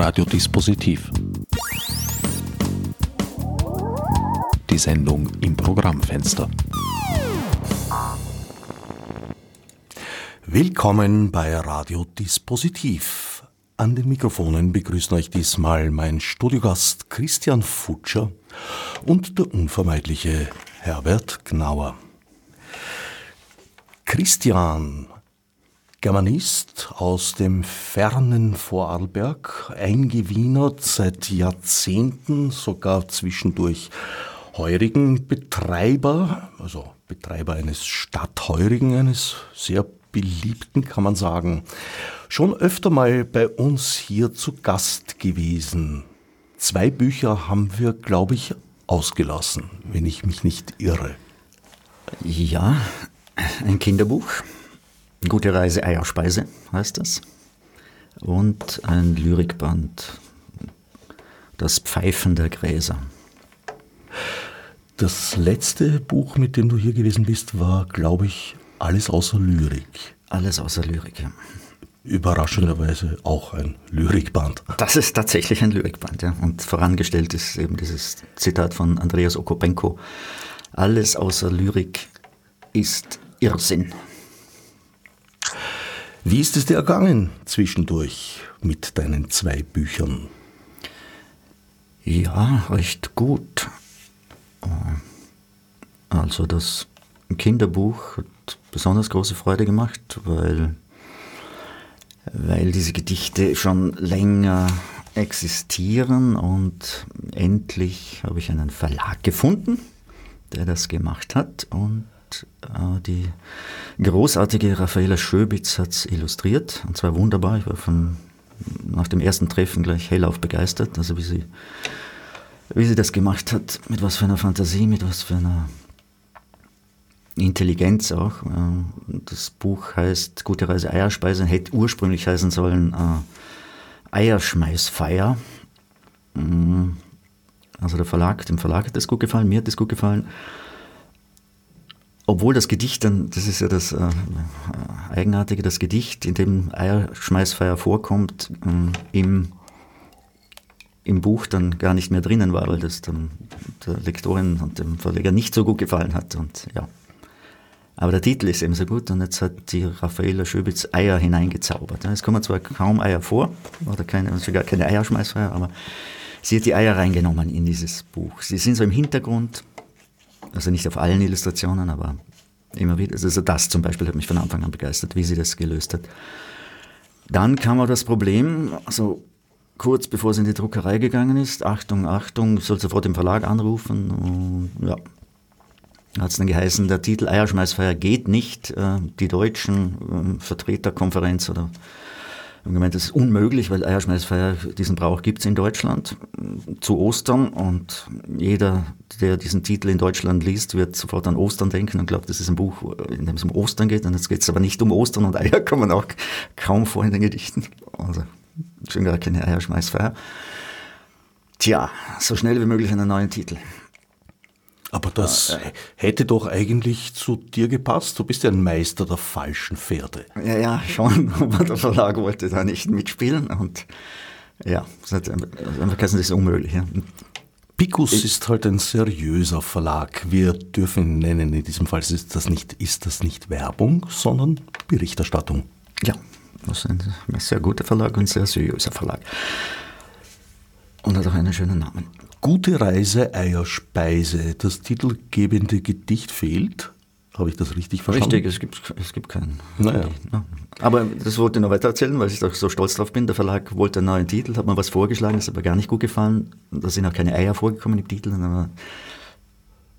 Radiodispositiv. Die Sendung im Programmfenster. Willkommen bei Radiodispositiv. An den Mikrofonen begrüßen euch diesmal mein Studiogast Christian Futscher und der unvermeidliche Herbert Gnauer. Christian Germanist aus dem fernen Vorarlberg, eingewienert seit Jahrzehnten, sogar zwischendurch Heurigen Betreiber, also Betreiber eines Stadtheurigen, eines sehr beliebten, kann man sagen, schon öfter mal bei uns hier zu Gast gewesen. Zwei Bücher haben wir, glaube ich, ausgelassen, wenn ich mich nicht irre. Ja, ein Kinderbuch Gute Reise Eierspeise heißt das. Und ein Lyrikband, Das Pfeifen der Gräser. Das letzte Buch, mit dem du hier gewesen bist, war, glaube ich, Alles außer Lyrik. Alles außer Lyrik, ja. Überraschenderweise auch ein Lyrikband. Das ist tatsächlich ein Lyrikband, ja. Und vorangestellt ist eben dieses Zitat von Andreas Okopenko. Alles außer Lyrik ist Irrsinn. Wie ist es dir ergangen zwischendurch mit deinen zwei Büchern? Ja, recht gut. Also das Kinderbuch hat besonders große Freude gemacht, weil, weil diese Gedichte schon länger existieren und endlich habe ich einen Verlag gefunden, der das gemacht hat und äh, die großartige Raffaella Schöbitz hat es illustriert, und zwar wunderbar. Ich war von, nach dem ersten Treffen gleich hellauf begeistert, also wie sie, wie sie das gemacht hat, mit was für einer Fantasie, mit was für einer Intelligenz auch. Äh, das Buch heißt Gute Reise Eierspeisen, hätte ursprünglich heißen sollen äh, Eierschmeißfeier. Mm, also der Verlag, dem Verlag hat das gut gefallen, mir hat das gut gefallen obwohl das Gedicht dann, das ist ja das äh, Eigenartige, das Gedicht, in dem Eierschmeißfeier vorkommt, äh, im, im Buch dann gar nicht mehr drinnen war, weil das dann der Lektorin und dem Verleger nicht so gut gefallen hat. Und ja. Aber der Titel ist eben so gut und jetzt hat die Raffaella Schöbitz Eier hineingezaubert. Es kommen zwar kaum Eier vor, oder keine, also keine Eierschmeißfeier, aber sie hat die Eier reingenommen in dieses Buch. Sie sind so im Hintergrund, also nicht auf allen Illustrationen, aber immer wieder. Also das zum Beispiel hat mich von Anfang an begeistert, wie sie das gelöst hat. Dann kam auch das Problem, also kurz bevor sie in die Druckerei gegangen ist, Achtung, Achtung, soll sofort im Verlag anrufen. Und ja, hat es dann geheißen, der Titel Eierschmeißfeier geht nicht. Äh, die deutschen ähm, Vertreterkonferenz oder haben gemeint, das ist unmöglich, weil Eierschmeißfeier, diesen Brauch gibt es in Deutschland zu Ostern und jeder, der diesen Titel in Deutschland liest, wird sofort an Ostern denken und glaubt, das ist ein Buch, in dem es um Ostern geht. Und jetzt geht es aber nicht um Ostern und Eier kommen auch kaum vor in den Gedichten. Also schon gar keine Eierschmeißfeier. Tja, so schnell wie möglich einen neuen Titel. Aber das äh, hätte doch eigentlich zu dir gepasst. Du bist ja ein Meister der falschen Pferde. Ja, ja, schon. Aber der Verlag wollte da nicht mitspielen. Und ja, das ist unmöglich. Ja. Picus ich, ist halt ein seriöser Verlag. Wir dürfen ihn nennen. In diesem Fall ist das nicht, ist das nicht Werbung, sondern Berichterstattung. Ja, das ist ein sehr guter Verlag und ein sehr seriöser Verlag. Und hat auch einen schönen Namen. Gute Reise, Eierspeise. Das titelgebende Gedicht fehlt. Habe ich das richtig verstanden? Richtig, es gibt, es gibt keinen. Naja. Aber das wollte ich noch weiter erzählen, weil ich doch so stolz drauf bin. Der Verlag wollte einen neuen Titel, hat mir was vorgeschlagen, das ist aber gar nicht gut gefallen. Da sind auch keine Eier vorgekommen im Titel. Dann habe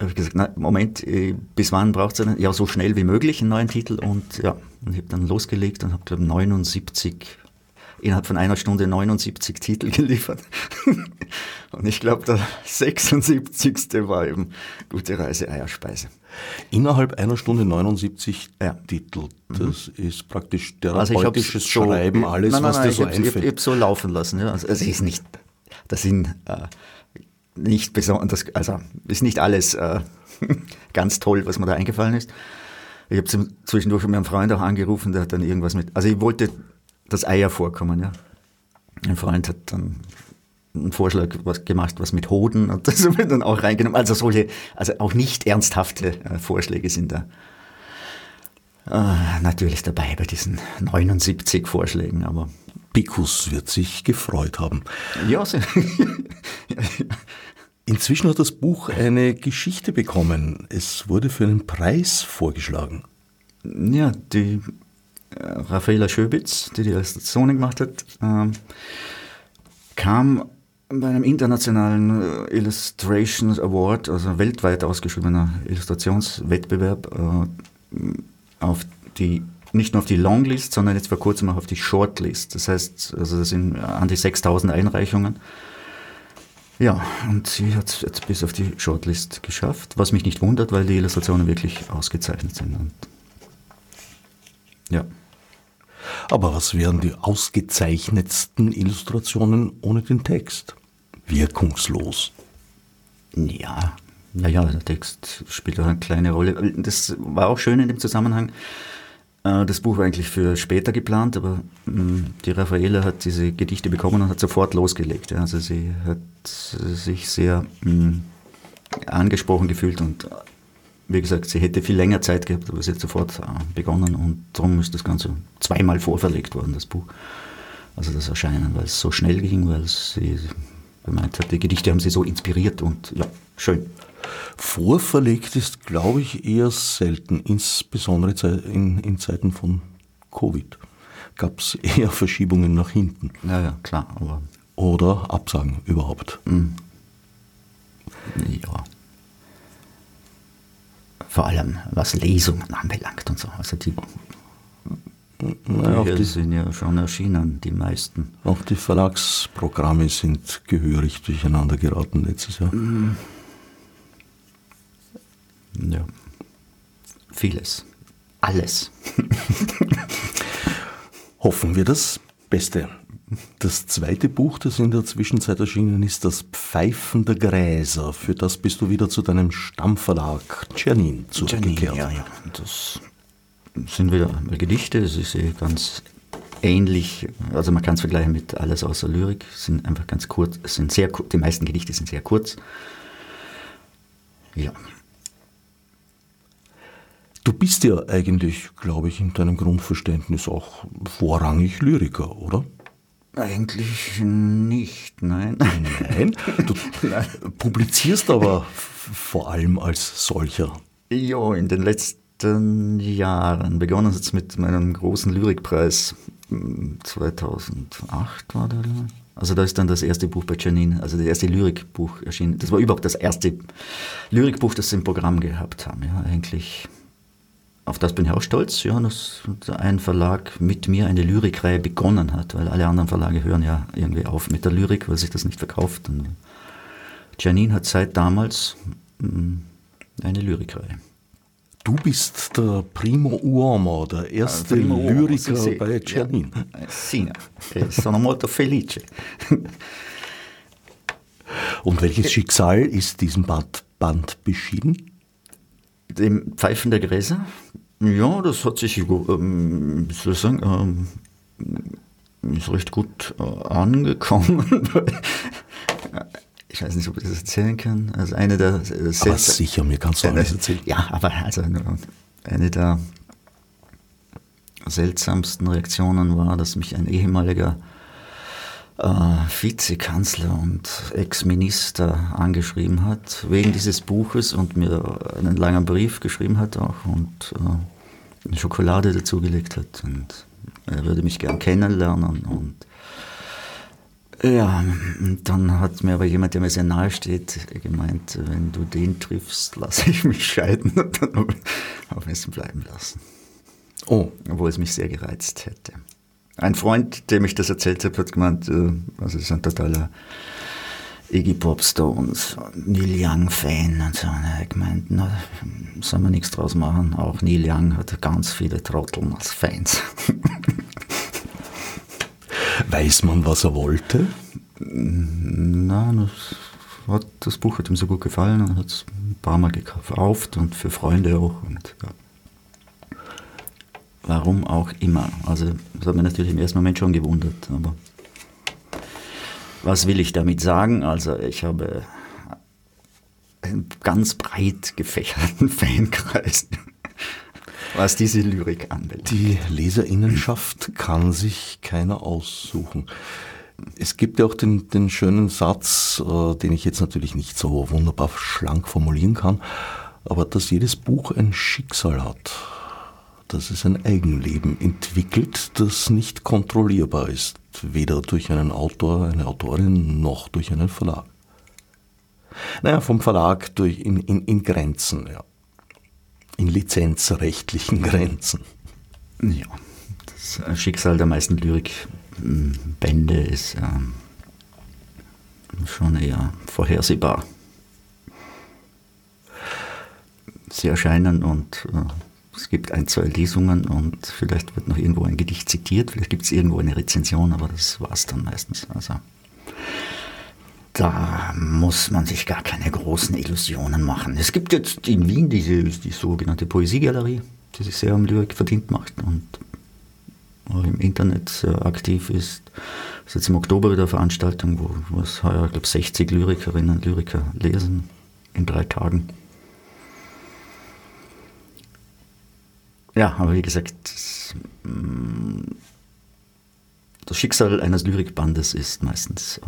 ich gesagt, na, Moment, äh, bis wann braucht es einen? Ja, so schnell wie möglich einen neuen Titel. Und ja, ich habe dann losgelegt und habe, glaube 79 innerhalb von einer Stunde 79 Titel geliefert. Und ich glaube, der 76. war eben Gute Reise Eierspeise. Innerhalb einer Stunde 79 ja. Titel. Das mhm. ist praktisch therapeutisches also Schreiben, alles, nein, nein, was dir so einfällt. Ich habe so laufen lassen. Ja. Also es ist nicht, das sind äh, nicht besonders, also ist nicht alles äh, ganz toll, was mir da eingefallen ist. Ich habe zwischendurch mit meinem Freund auch angerufen, der hat dann irgendwas mit, also ich wollte das Eier vorkommen, ja. Ein Freund hat dann einen Vorschlag was gemacht, was mit Hoden und das wird dann auch reingenommen. Also solche, also auch nicht ernsthafte äh, Vorschläge sind da äh, natürlich dabei bei diesen 79 Vorschlägen, aber. Picus wird sich gefreut haben. Ja, Inzwischen hat das Buch eine Geschichte bekommen. Es wurde für einen Preis vorgeschlagen. Ja, die Raffaela Schöbitz, die die Illustrationen gemacht hat, äh, kam bei einem internationalen äh, Illustrations Award, also weltweit ausgeschriebener Illustrationswettbewerb, äh, auf die nicht nur auf die Longlist, sondern jetzt vor kurzem auch auf die Shortlist. Das heißt, also das sind an die 6000 Einreichungen. Ja, und sie hat es jetzt bis auf die Shortlist geschafft, was mich nicht wundert, weil die Illustrationen wirklich ausgezeichnet sind. Und ja. Aber was wären die ausgezeichnetsten Illustrationen ohne den Text? Wirkungslos. Ja, naja, der Text spielt auch eine kleine Rolle. Das war auch schön in dem Zusammenhang. Äh, das Buch war eigentlich für später geplant, aber mm, die Raffaele hat diese Gedichte bekommen und hat sofort losgelegt. Also sie hat sich sehr mm, angesprochen gefühlt und wie gesagt, sie hätte viel länger Zeit gehabt, aber sie hat sofort äh, begonnen und darum ist das Ganze zweimal vorverlegt worden, das Buch. Also das Erscheinen, weil es so schnell ging, weil sie gemeint hat, die Gedichte haben sie so inspiriert und ja, schön. Vorverlegt ist, glaube ich, eher selten, insbesondere in, in Zeiten von Covid. Gab es eher Verschiebungen nach hinten. Ja, ja, klar. Aber Oder Absagen überhaupt. Mhm. Ja. Vor allem was Lesungen anbelangt und so. Also die naja, die sind ja schon erschienen, die meisten. Auch die Verlagsprogramme sind gehörig durcheinander geraten letztes Jahr. Mhm. Ja. Vieles. Alles. Hoffen wir das Beste. Das zweite Buch, das in der Zwischenzeit erschienen ist, das Pfeifen der Gräser. Für das bist du wieder zu deinem Stammverlag Czernin zurückgekehrt. ja, ja. Das sind wieder Gedichte. Es ist eh ganz ähnlich. Also man kann es vergleichen mit Alles außer Lyrik. Sind einfach ganz kurz. Sind sehr, die meisten Gedichte sind sehr kurz. Ja, Du bist ja eigentlich, glaube ich, in deinem Grundverständnis auch vorrangig Lyriker, oder? Eigentlich nicht, nein. Nein? Du publizierst aber vor allem als solcher. Ja, in den letzten Jahren. Begonnen es mit meinem großen Lyrikpreis 2008 war der. Also da ist dann das erste Buch bei Janine, also das erste Lyrikbuch erschienen. Das war überhaupt das erste Lyrikbuch, das sie im Programm gehabt haben. Ja, eigentlich auf das bin ich auch stolz, ja, dass ein Verlag mit mir eine Lyrikreihe begonnen hat, weil alle anderen Verlage hören ja irgendwie auf mit der Lyrik, weil sich das nicht verkauft. Und Janine hat seit damals mm, eine Lyrikreihe. Du bist der Primo Uomo, der erste Primo Lyriker Uomo, bei Janine. Ja, sì, sono molto felice. Und welches Schicksal ist diesem Band, Band beschieden? Dem Pfeifen der Gräser? Ja, das hat sich, ähm, wie soll ich sagen, ähm, ist recht gut äh, angekommen. ich weiß nicht, ob ich das erzählen kann. Also eine der äh, aber sicher, mir kannst du alles erzählen. Ja, aber also eine der seltsamsten Reaktionen war, dass mich ein ehemaliger äh, Vizekanzler und Ex-Minister angeschrieben hat, wegen dieses Buches und mir einen langen Brief geschrieben hat auch und äh, eine Schokolade dazugelegt hat und er würde mich gern kennenlernen und ja, und dann hat mir aber jemand, der mir sehr nahe steht, gemeint, wenn du den triffst, lasse ich mich scheiden und dann habe ich es bleiben lassen. Oh. Obwohl es mich sehr gereizt hätte. Ein Freund, dem ich das erzählt habe, hat gemeint, äh, also ist ein totaler Iggy Pop Stones, Neil Young Fan und so. Und er hat gemeint, na, soll man nichts draus machen. Auch Neil Young hat ganz viele Trotteln als Fans. Weiß man, was er wollte? Nein, das, hat, das Buch hat ihm so gut gefallen und hat es ein paar Mal gekauft und für Freunde auch. Und, ja. Warum auch immer. Also, das hat mich natürlich im ersten Moment schon gewundert, aber Was will ich damit sagen? Also ich habe einen ganz breit gefächerten Fankreis, was diese Lyrik anbelangt. Die Leserinnenschaft kann sich keiner aussuchen. Es gibt ja auch den, den schönen Satz, äh, den ich jetzt natürlich nicht so wunderbar schlank formulieren kann, aber dass jedes Buch ein Schicksal hat, dass es ein Eigenleben entwickelt, das nicht kontrollierbar ist, weder durch einen Autor, eine Autorin noch durch einen Verlag. Naja, vom Verlag durch in, in, in Grenzen, ja. In lizenzrechtlichen Grenzen. Ja, das Schicksal der meisten Lyrikbände ist ähm, schon eher vorhersehbar. Sie erscheinen und äh, es gibt ein, zwei Lesungen und vielleicht wird noch irgendwo ein Gedicht zitiert, vielleicht gibt es irgendwo eine Rezension, aber das war es dann meistens. Also da muss man sich gar keine großen Illusionen machen. Es gibt jetzt in Wien diese die sogenannte Poesiegalerie, die sich sehr um Lyrik verdient macht und auch im Internet aktiv ist. Es ist jetzt im Oktober wieder eine Veranstaltung, wo, wo es heuer, ich glaube, 60 Lyrikerinnen und Lyriker lesen in drei Tagen. Ja, aber wie gesagt, das, mm, das Schicksal eines Lyrikbandes ist meistens äh,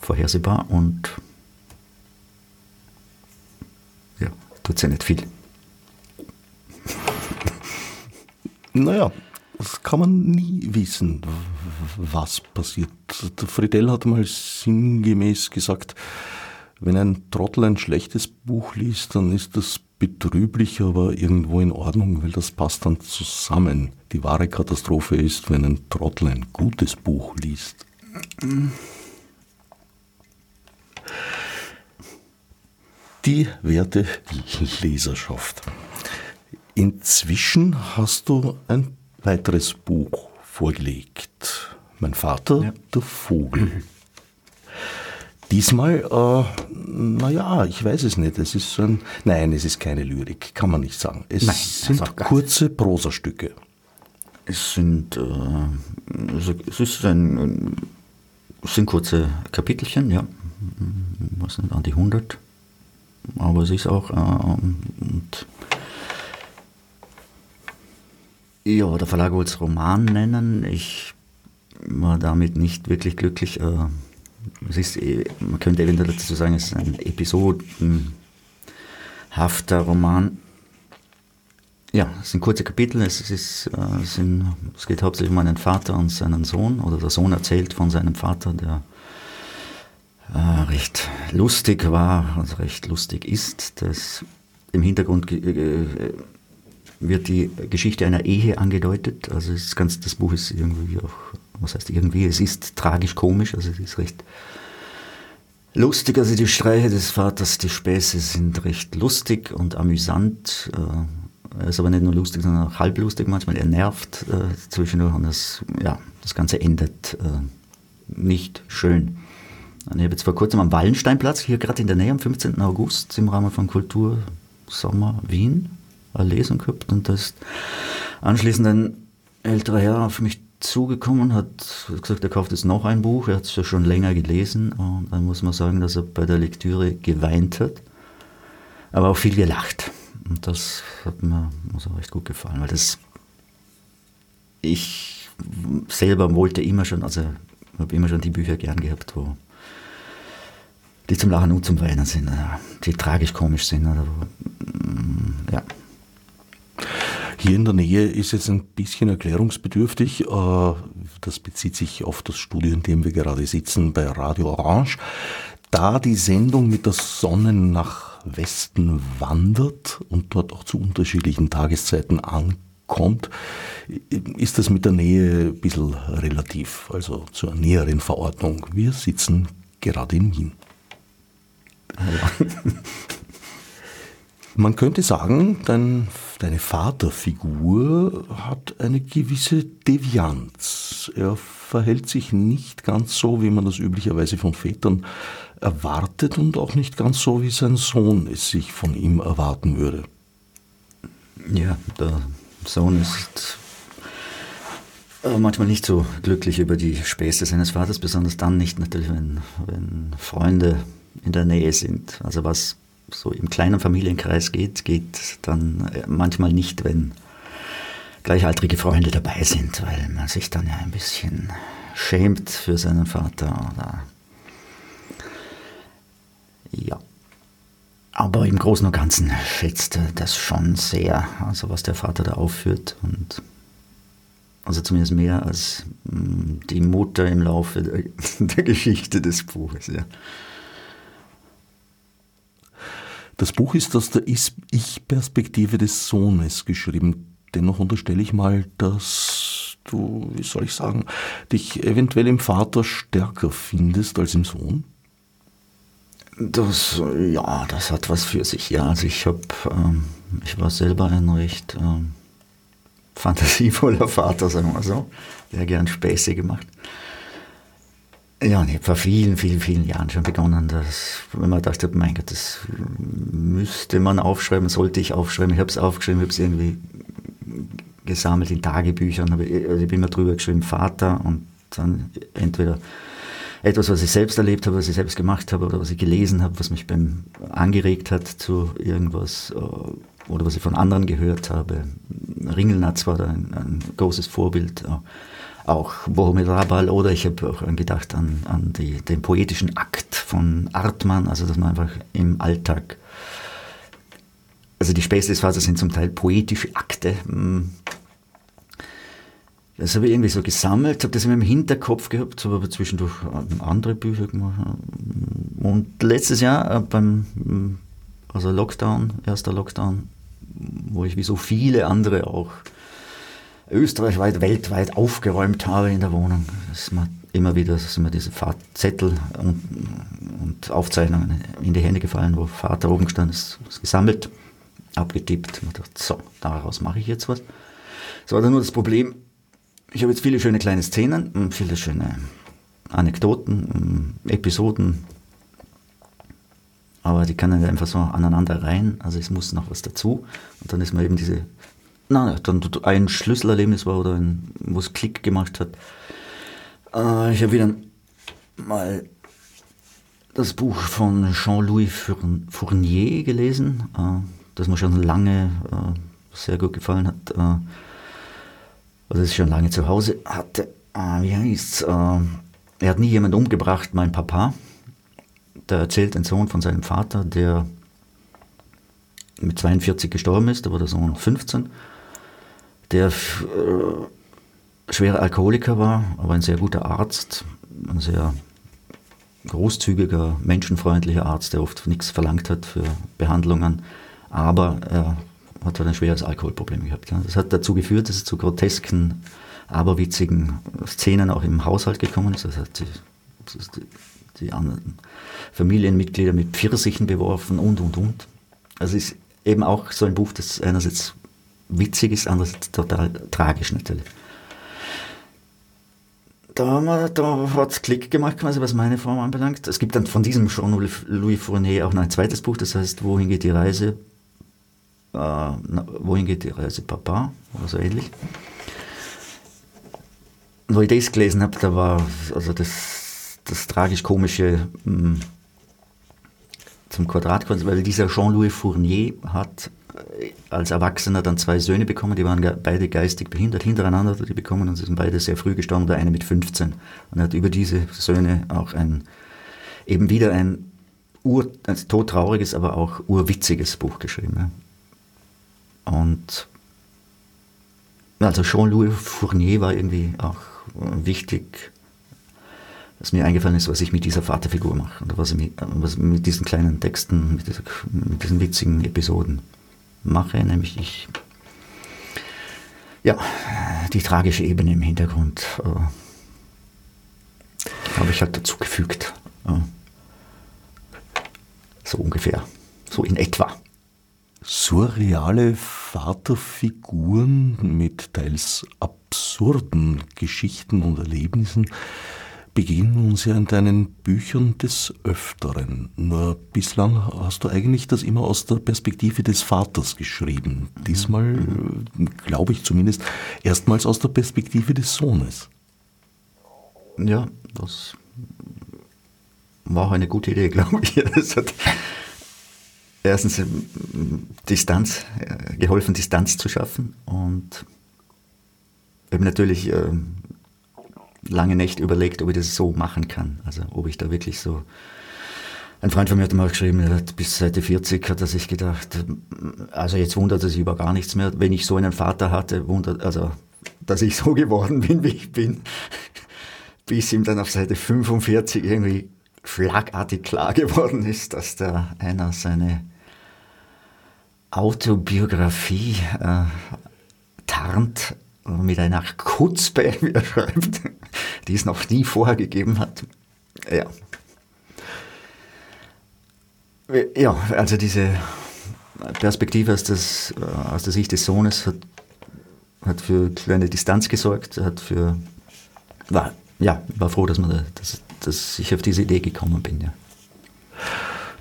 vorhersehbar und ja, tut ja nicht viel. Naja, das kann man nie wissen, was passiert. Der Friedel hat mal sinngemäß gesagt, wenn ein Trottel ein schlechtes Buch liest, dann ist das betrüblich, aber irgendwo in Ordnung, weil das passt dann zusammen. Die wahre Katastrophe ist, wenn ein Trottel ein gutes Buch liest. Die werte Leserschaft. Inzwischen hast du ein weiteres Buch vorgelegt. Mein Vater, ja. der Vogel. Diesmal, äh, naja, ich weiß es nicht. Es ist so ein, nein, es ist keine Lyrik, kann man nicht sagen. Es nein, sind kurze Prosastücke. Es sind, äh, also es ist ein, es sind kurze Kapitelchen, ja, was nicht, an die 100. Aber es ist auch, äh, ja, der Verlag wollte es Roman nennen. Ich war damit nicht wirklich glücklich. Äh, ist, eh, man könnte eventuell dazu sagen, es ist ein episodenhafter Roman. Ja, es sind kurze Kapitel. Es, ist, äh, es, sind, es geht hauptsächlich um einen Vater und seinen Sohn. Oder der Sohn erzählt von seinem Vater, der äh, recht lustig war, also recht lustig ist. Das Im Hintergrund äh, wird die Geschichte einer Ehe angedeutet. Also das, ganz, das Buch ist irgendwie auch was heißt irgendwie, es ist tragisch-komisch, also es ist recht lustig, also die Streiche des Vaters, die Späße sind recht lustig und amüsant. Äh, er ist aber nicht nur lustig, sondern auch halblustig manchmal. Er nervt äh, zwischendurch und das, ja, das Ganze endet äh, nicht schön. Ich habe jetzt vor kurzem am Wallensteinplatz, hier gerade in der Nähe, am 15. August, im Rahmen von Kultur Sommer Wien, eine Lesung gehabt und das anschließend ein älterer Herr auf mich zugekommen, hat gesagt, er kauft jetzt noch ein Buch, er hat es ja schon länger gelesen und dann muss man sagen, dass er bei der Lektüre geweint hat, aber auch viel gelacht. Und das hat mir also recht gut gefallen, weil das ich selber wollte immer schon, also habe immer schon die Bücher gern gehabt, wo die zum Lachen und zum Weinen sind, die tragisch-komisch sind. Oder mm, ja. Hier in der Nähe ist jetzt ein bisschen erklärungsbedürftig. Äh, das bezieht sich auf das Studio, in dem wir gerade sitzen, bei Radio Orange. Da die Sendung mit der Sonne nach Westen wandert und dort auch zu unterschiedlichen Tageszeiten ankommt, ist das mit der Nähe ein bisschen relativ, also zur näheren Verordnung. Wir sitzen gerade in Wien. Man könnte sagen, dein, deine Vaterfigur hat eine gewisse Devianz. Er verhält sich nicht ganz so, wie man das üblicherweise von Vätern erwartet und auch nicht ganz so, wie sein Sohn es sich von ihm erwarten würde. Ja, der Sohn ist äh, manchmal nicht so glücklich über die Späße seines Vaters, besonders dann nicht natürlich, wenn, wenn Freunde in der Nähe sind. Also was so im kleinen Familienkreis geht, geht dann äh, manchmal nicht, wenn gleichaltrige Freunde dabei sind, weil man sich dann ja ein bisschen schämt für seinen Vater oder ja. Aber im Großen und Ganzen schätzte das schon sehr, also was der Vater da aufführt und also zumindest mehr als mm, die Mutter im Laufe der, der Geschichte des Buches. Ja. Das Buch ist aus der Ich-Perspektive des Sohnes geschrieben. Dennoch unterstelle ich mal, dass du, wie soll ich sagen, dich eventuell im Vater stärker findest als im Sohn. Das, ja, das hat was für sich. Ja, also ich habe, ähm, ich war selber ein recht ähm, fantasievoller Vater, sagen wir so, der gern Späße gemacht. Ja, ich habe vor vielen, vielen, vielen Jahren schon begonnen, dass, wenn man dachte, mein Gott, das müsste man aufschreiben, sollte ich aufschreiben. Ich habe es aufgeschrieben, habe es irgendwie gesammelt in Tagebüchern. Also ich habe immer drüber geschrieben, Vater und dann entweder etwas, was ich selbst erlebt habe, was ich selbst gemacht habe oder was ich gelesen habe, was mich beim angeregt hat zu irgendwas äh, oder was ich von anderen gehört habe. Ringelnatz war da ein, ein großes Vorbild auch Bohumil Rabal oder ich habe auch gedacht an, an die, den poetischen Akt von Artmann, also dass man einfach im Alltag, also die Vaters sind zum Teil poetische Akte. Hm. Das habe ich irgendwie so gesammelt, habe das immer im Hinterkopf gehabt, habe aber zwischendurch andere Bücher gemacht. Und letztes Jahr äh, beim hm, also Lockdown, erster Lockdown, wo ich wie so viele andere auch österreichweit, weltweit aufgeräumt habe in der Wohnung. Das ist immer wieder sind mir diese Zettel und, und, Aufzeichnungen in die Hände gefallen, wo Vater oben stand, ist, gesammelt, abgetippt. Und dachte, so, daraus mache ich jetzt was. So war dann nur das Problem, ich habe jetzt viele schöne kleine Szenen, viele schöne Anekdoten, Episoden, aber die kann dann einfach so aneinander rein, also es muss noch was dazu. Und dann ist mir eben diese Nein, dann ein Schlüsselerlebnis war oder ein, wo es Klick gemacht hat. Äh, ich habe wieder mal das Buch von Jean-Louis Fournier gelesen, äh, das mir schon lange äh, sehr gut gefallen hat. Äh, also das ich schon lange zu Hause hatte. Äh, wie heißt's? Äh, er hat nie jemand umgebracht, mein Papa. Der erzählt ein Sohn von seinem Vater, der mit 42 gestorben ist, da war der Sohn noch 15 der äh, schwerer Alkoholiker war, aber ein sehr guter Arzt, ein sehr großzügiger, menschenfreundlicher Arzt, der oft nichts verlangt hat für Behandlungen, aber er hat halt ein schweres Alkoholproblem gehabt. Das hat dazu geführt, dass es zu grotesken, aberwitzigen Szenen auch im Haushalt gekommen ist. Das hat die, die, die anderen Familienmitglieder mit Pfirsichen beworfen und, und, und. Also es ist eben auch so ein Buch, das einerseits witzig ist, andererseits total tragisch natürlich. Da, da hat es Klick gemacht, quasi, was meine Form anbelangt. Es gibt dann von diesem Jean-Louis Fournier auch noch ein zweites Buch, das heißt Wohin geht die Reise? Äh, wohin geht die Reise Papa? Oder so ähnlich. Wo ich das gelesen habe, da war also das, das tragisch-komische hm, zum Quadrat, weil dieser Jean-Louis Fournier hat als Erwachsener dann zwei Söhne bekommen, die waren beide geistig behindert, hintereinander hat er die bekommen und sie sind beide sehr früh gestorben, der eine mit 15. Und er hat über diese Söhne auch ein, eben wieder ein, ur, ein todtrauriges, aber auch urwitziges Buch geschrieben. Und also Jean-Louis Fournier war irgendwie auch wichtig, was mir eingefallen ist, was ich mit dieser Vaterfigur mache oder was ich mit, was mit diesen kleinen Texten, mit, dieser, mit diesen witzigen Episoden mache, nämlich ich, ja, die tragische Ebene im Hintergrund äh, habe ich halt dazugefügt. Äh, so ungefähr, so in etwa. Surreale Vaterfiguren mit teils absurden Geschichten und Erlebnissen begegnen uns ja in deinen Büchern des Öfteren. Nur bislang hast du eigentlich das immer aus der Perspektive des Vaters geschrieben. Diesmal, äh, glaube ich zumindest, erstmals aus der Perspektive des Sohnes. Ja, das war auch eine gute Idee, glaube ich. Das hat erstens Distanz, äh, geholfen, Distanz zu schaffen und eben natürlich lange Nächte überlegt, ob ich das so machen kann. Also ob ich da wirklich so. Ein Freund von mir hat mal geschrieben, er hat bis Seite 40 hat er sich gedacht, also jetzt wundert er sich über gar nichts mehr. Wenn ich so einen Vater hatte, wundert, also dass ich so geworden bin, wie ich bin, bis ihm dann auf Seite 45 irgendwie schlagartig klar geworden ist, dass da einer seine Autobiografie äh, tarnt mit einer Kutzbe, wie er schreibt, die es noch nie vorher gegeben hat. Ja. Ja, also diese Perspektive aus, das, äh, aus der Sicht des Sohnes hat, hat für kleine Distanz gesorgt, hat für, war, ja, war froh, dass, man, dass, dass ich auf diese Idee gekommen bin, ja.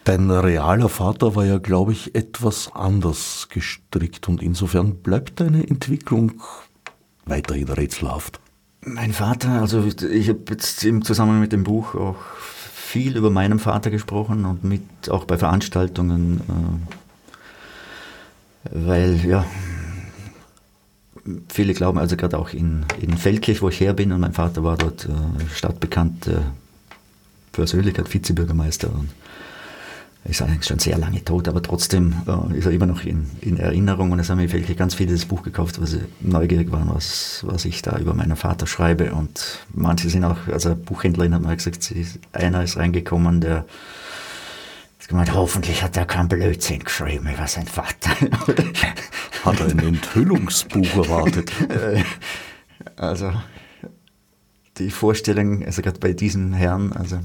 Dein realer Vater war ja, glaube ich, etwas anders gestrickt und insofern bleibt deine Entwicklung weiterhin rätselhaft. Mein Vater, also ich habe jetzt im Zusammenhang mit dem Buch auch viel über meinen Vater gesprochen und mit auch bei Veranstaltungen, äh, weil ja, viele glauben, also gerade auch in, in Feldkirch, wo ich her bin, und mein Vater war dort äh, stadtbekannte Persönlichkeit, Vizebürgermeister und ist eigentlich schon sehr lange tot, aber trotzdem äh, ist er immer noch in, in, Erinnerung und es haben mir wirklich ganz viele das Buch gekauft, weil sie neugierig waren, was, was ich da über meinen Vater schreibe und manche sind auch, also Buchhändlerin hat mal gesagt, sie, einer ist reingekommen, der hat gemeint, hoffentlich hat er kein Blödsinn geschrieben über seinen Vater. hat er ein Enthüllungsbuch erwartet? also die Vorstellung, also gerade bei diesem Herrn, also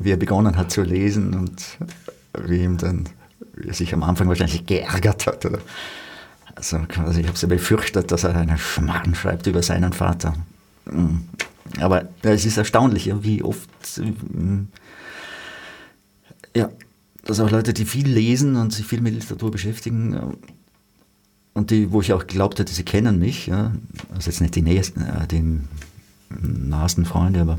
wie er begonnen hat zu lesen und wie ihm dann wie er sich am Anfang wahrscheinlich geärgert hat. Oder? Also, also ich habe so befürchtet, dass er einen Schmarrn schreibt über seinen Vater. Mm. Aber es ist erstaunlich, wie oft mm, ja, dass auch Leute, die viel lesen und sich viel mit Literatur beschäftigen und die, wo ich auch glaubt hätte, sie kennen mich, ja, also jetzt nicht die nächsten, äh, den nahesten Freunde, aber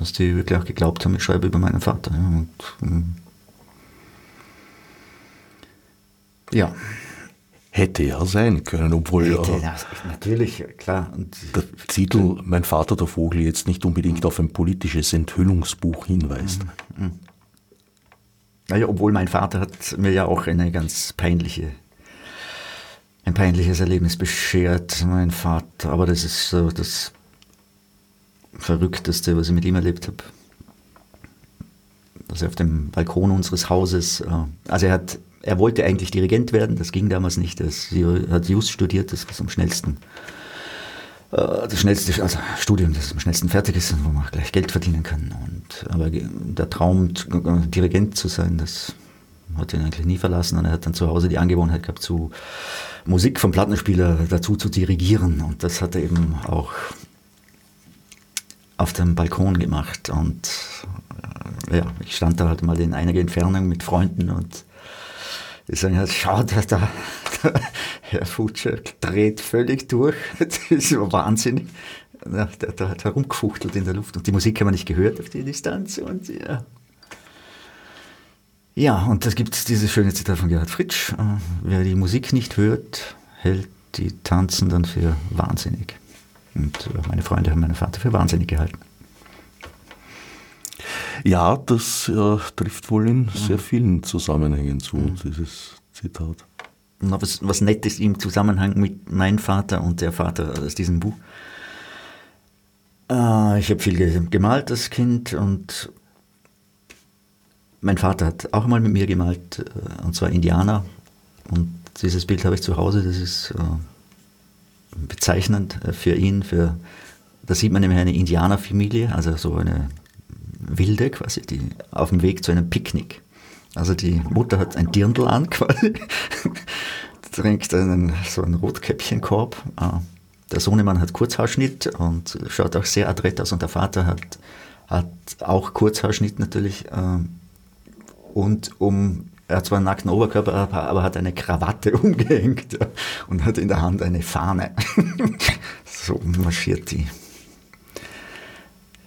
dass die wirklich auch geglaubt haben, ich schreibe über meinen Vater. Ja, und, ähm, ja. Hätte ja sein können, obwohl Hätte, ja, natürlich, klar. Und der Titel Mein Vater der Vogel jetzt nicht unbedingt auf ein politisches Enthüllungsbuch hinweist. Mhm. mhm. Naja, obwohl mein Vater hat mir ja auch eine ganz peinliche, ein peinliches Erlebnis beschert, mein Vater. Aber das ist so das Verrückteste, was ich mit ihm erlebt habe. Dass er auf dem Balkon unseres Hauses, äh, also er hat, er wollte eigentlich Dirigent werden, das ging damals nicht. Er hat Just studiert, das was am schnellsten, äh, das schnellste also Studium, das am schnellsten fertig ist und wo man gleich Geld verdienen kann. Und, aber der Traum, Dirigent zu sein, das hat ihn eigentlich nie verlassen und er hat dann zu Hause die Angewohnheit gehabt, zu Musik vom Plattenspieler dazu zu dirigieren und das hat er eben auch auf dem Balkon gemacht und äh, ja, ich stand da halt mal in einiger Entfernung mit Freunden und die sagen halt, schau, da, da, Herr Futscher dreht völlig durch, das ist wahnsinnig. Ja, der, der hat herumgefuchtelt in der Luft und die Musik haben wir nicht gehört auf die Distanz und ja. Ja, und da gibt es dieses schöne Zitat von Gerhard Fritsch, äh, wer die Musik nicht hört, hält die Tanzenden für wahnsinnig. Und äh, meine Freunde haben meinen Vater für wahnsinnig gehalten. Ja, das äh, trifft wohl in sehr vielen Zusammenhängen zu, mhm. dieses Zitat. Was, was nett ist im Zusammenhang mit meinem Vater und der Vater aus diesem Buch. Äh, ich habe viel gemalt als Kind und mein Vater hat auch mal mit mir gemalt, äh, und zwar Indianer. Und dieses Bild habe ich zu Hause, das ist äh, bezeichnend äh, für ihn. Für, da sieht man nämlich eine Indianerfamilie, also so eine wilde quasi, die auf dem Weg zu einem Picknick. Also die Mutter hat ein Dirndl an quasi, trinkt einen, so einen Rotkäppchenkorb. Ah. der Sohnemann hat Kurzhaarschnitt und schaut auch sehr adrett aus und der Vater hat, hat auch Kurzhaarschnitt natürlich. Äh, und um, er hat zwar einen nackten Oberkörper, aber hat eine Krawatte umgehängt ja, und hat in der Hand eine Fahne. so marschiert die.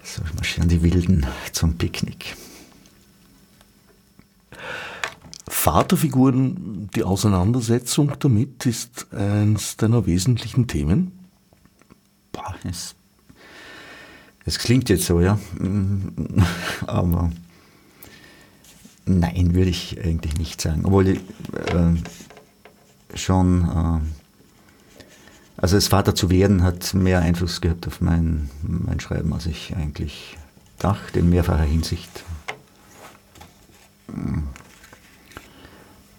So marschieren die Wilden zum Picknick. Vaterfiguren, die Auseinandersetzung damit ist eines deiner wesentlichen Themen? Boah, es, es klingt jetzt so, ja. Aber nein, würde ich eigentlich nicht sagen. Obwohl ich äh, schon, äh, also als Vater zu werden hat mehr Einfluss gehabt auf mein, mein Schreiben, als ich eigentlich dachte, in mehrfacher Hinsicht.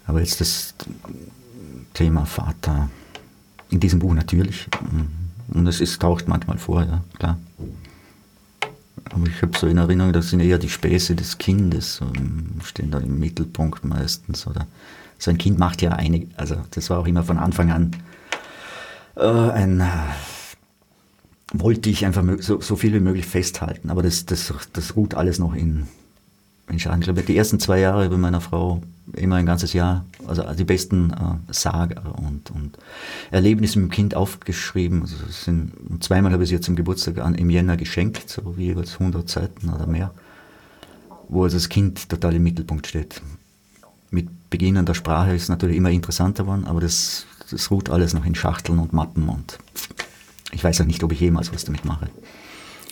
Aber jetzt das Thema Vater in diesem Buch natürlich. Und es ist, taucht manchmal vor, ja, klar. Aber ich habe so in Erinnerung, das sind eher die Späße des Kindes, stehen da im Mittelpunkt meistens. Oder so ein Kind macht ja einige, also das war auch immer von Anfang an äh, ein, äh, wollte ich einfach so, so, viel wie möglich festhalten. Aber das, das, das ruht alles noch in, in Schaden. Ich glaube, die ersten zwei Jahre bei meiner Frau immer ein ganzes Jahr, also die besten äh, Sager und, und Erlebnisse mit dem Kind aufgeschrieben. Also sind, zweimal habe ich sie jetzt zum Geburtstag an, im Jänner geschenkt, so wie jeweils 100 Seiten oder mehr, wo also das Kind total im Mittelpunkt steht. Mit Beginn der Sprache ist es natürlich immer interessanter geworden, aber das, das ruht alles noch in Schachteln und Mappen und ich weiß auch nicht, ob ich jemals was damit mache.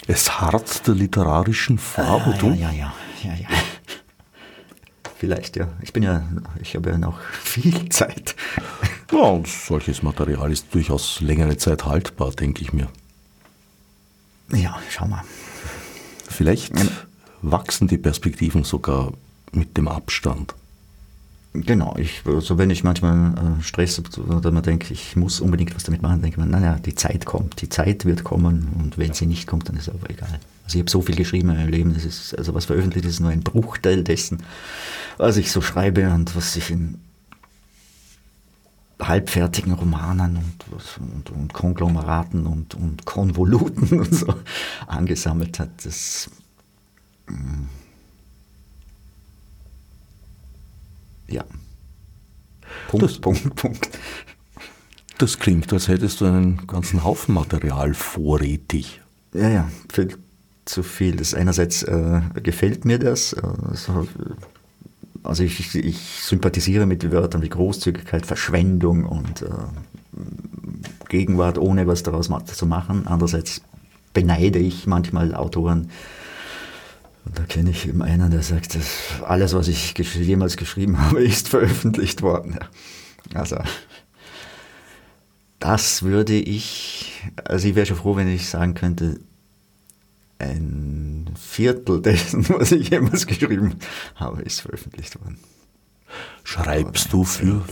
Es hart der literarischen Farbe, ah, ja, ja, ja, ja, ja. Vielleicht, ja. Ich bin ja, ich habe ja noch viel Zeit. Ja, und solches Material ist durchaus längere Zeit haltbar, denke ich mir. Ja, schau mal. Vielleicht wachsen die Perspektiven sogar mit dem Abstand. Genau, ich, also wenn ich manchmal äh, Stress habe oder man denkt, ich muss unbedingt was damit machen, denke ich mir, naja, die Zeit kommt, die Zeit wird kommen und wenn sie nicht kommt, dann ist es aber egal. Also ich habe so viel geschrieben in meinem Leben, das ist, also was veröffentlicht ist, nur ein Bruchteil dessen, was ich so schreibe und was ich in halbfertigen Romanen und, und, und Konglomeraten und, und Konvoluten und so angesammelt hat. Das, mh, ja. Punkt, das, Punkt, Punkt. Das klingt, als hättest du einen ganzen Haufen Material vorrätig. Ja, ja, viel zu viel. Das einerseits äh, gefällt mir das. Äh, also ich, ich, sympathisiere mit Wörtern wie Großzügigkeit, Verschwendung und äh, Gegenwart, ohne was daraus zu machen. Andererseits beneide ich manchmal Autoren, und da kenne ich eben einen, der sagt, dass alles, was ich jemals geschrieben habe, ist veröffentlicht worden. Also, das würde ich, also ich wäre schon froh, wenn ich sagen könnte, ein Viertel dessen, was ich jemals geschrieben habe, ist veröffentlicht worden. Schreibst du für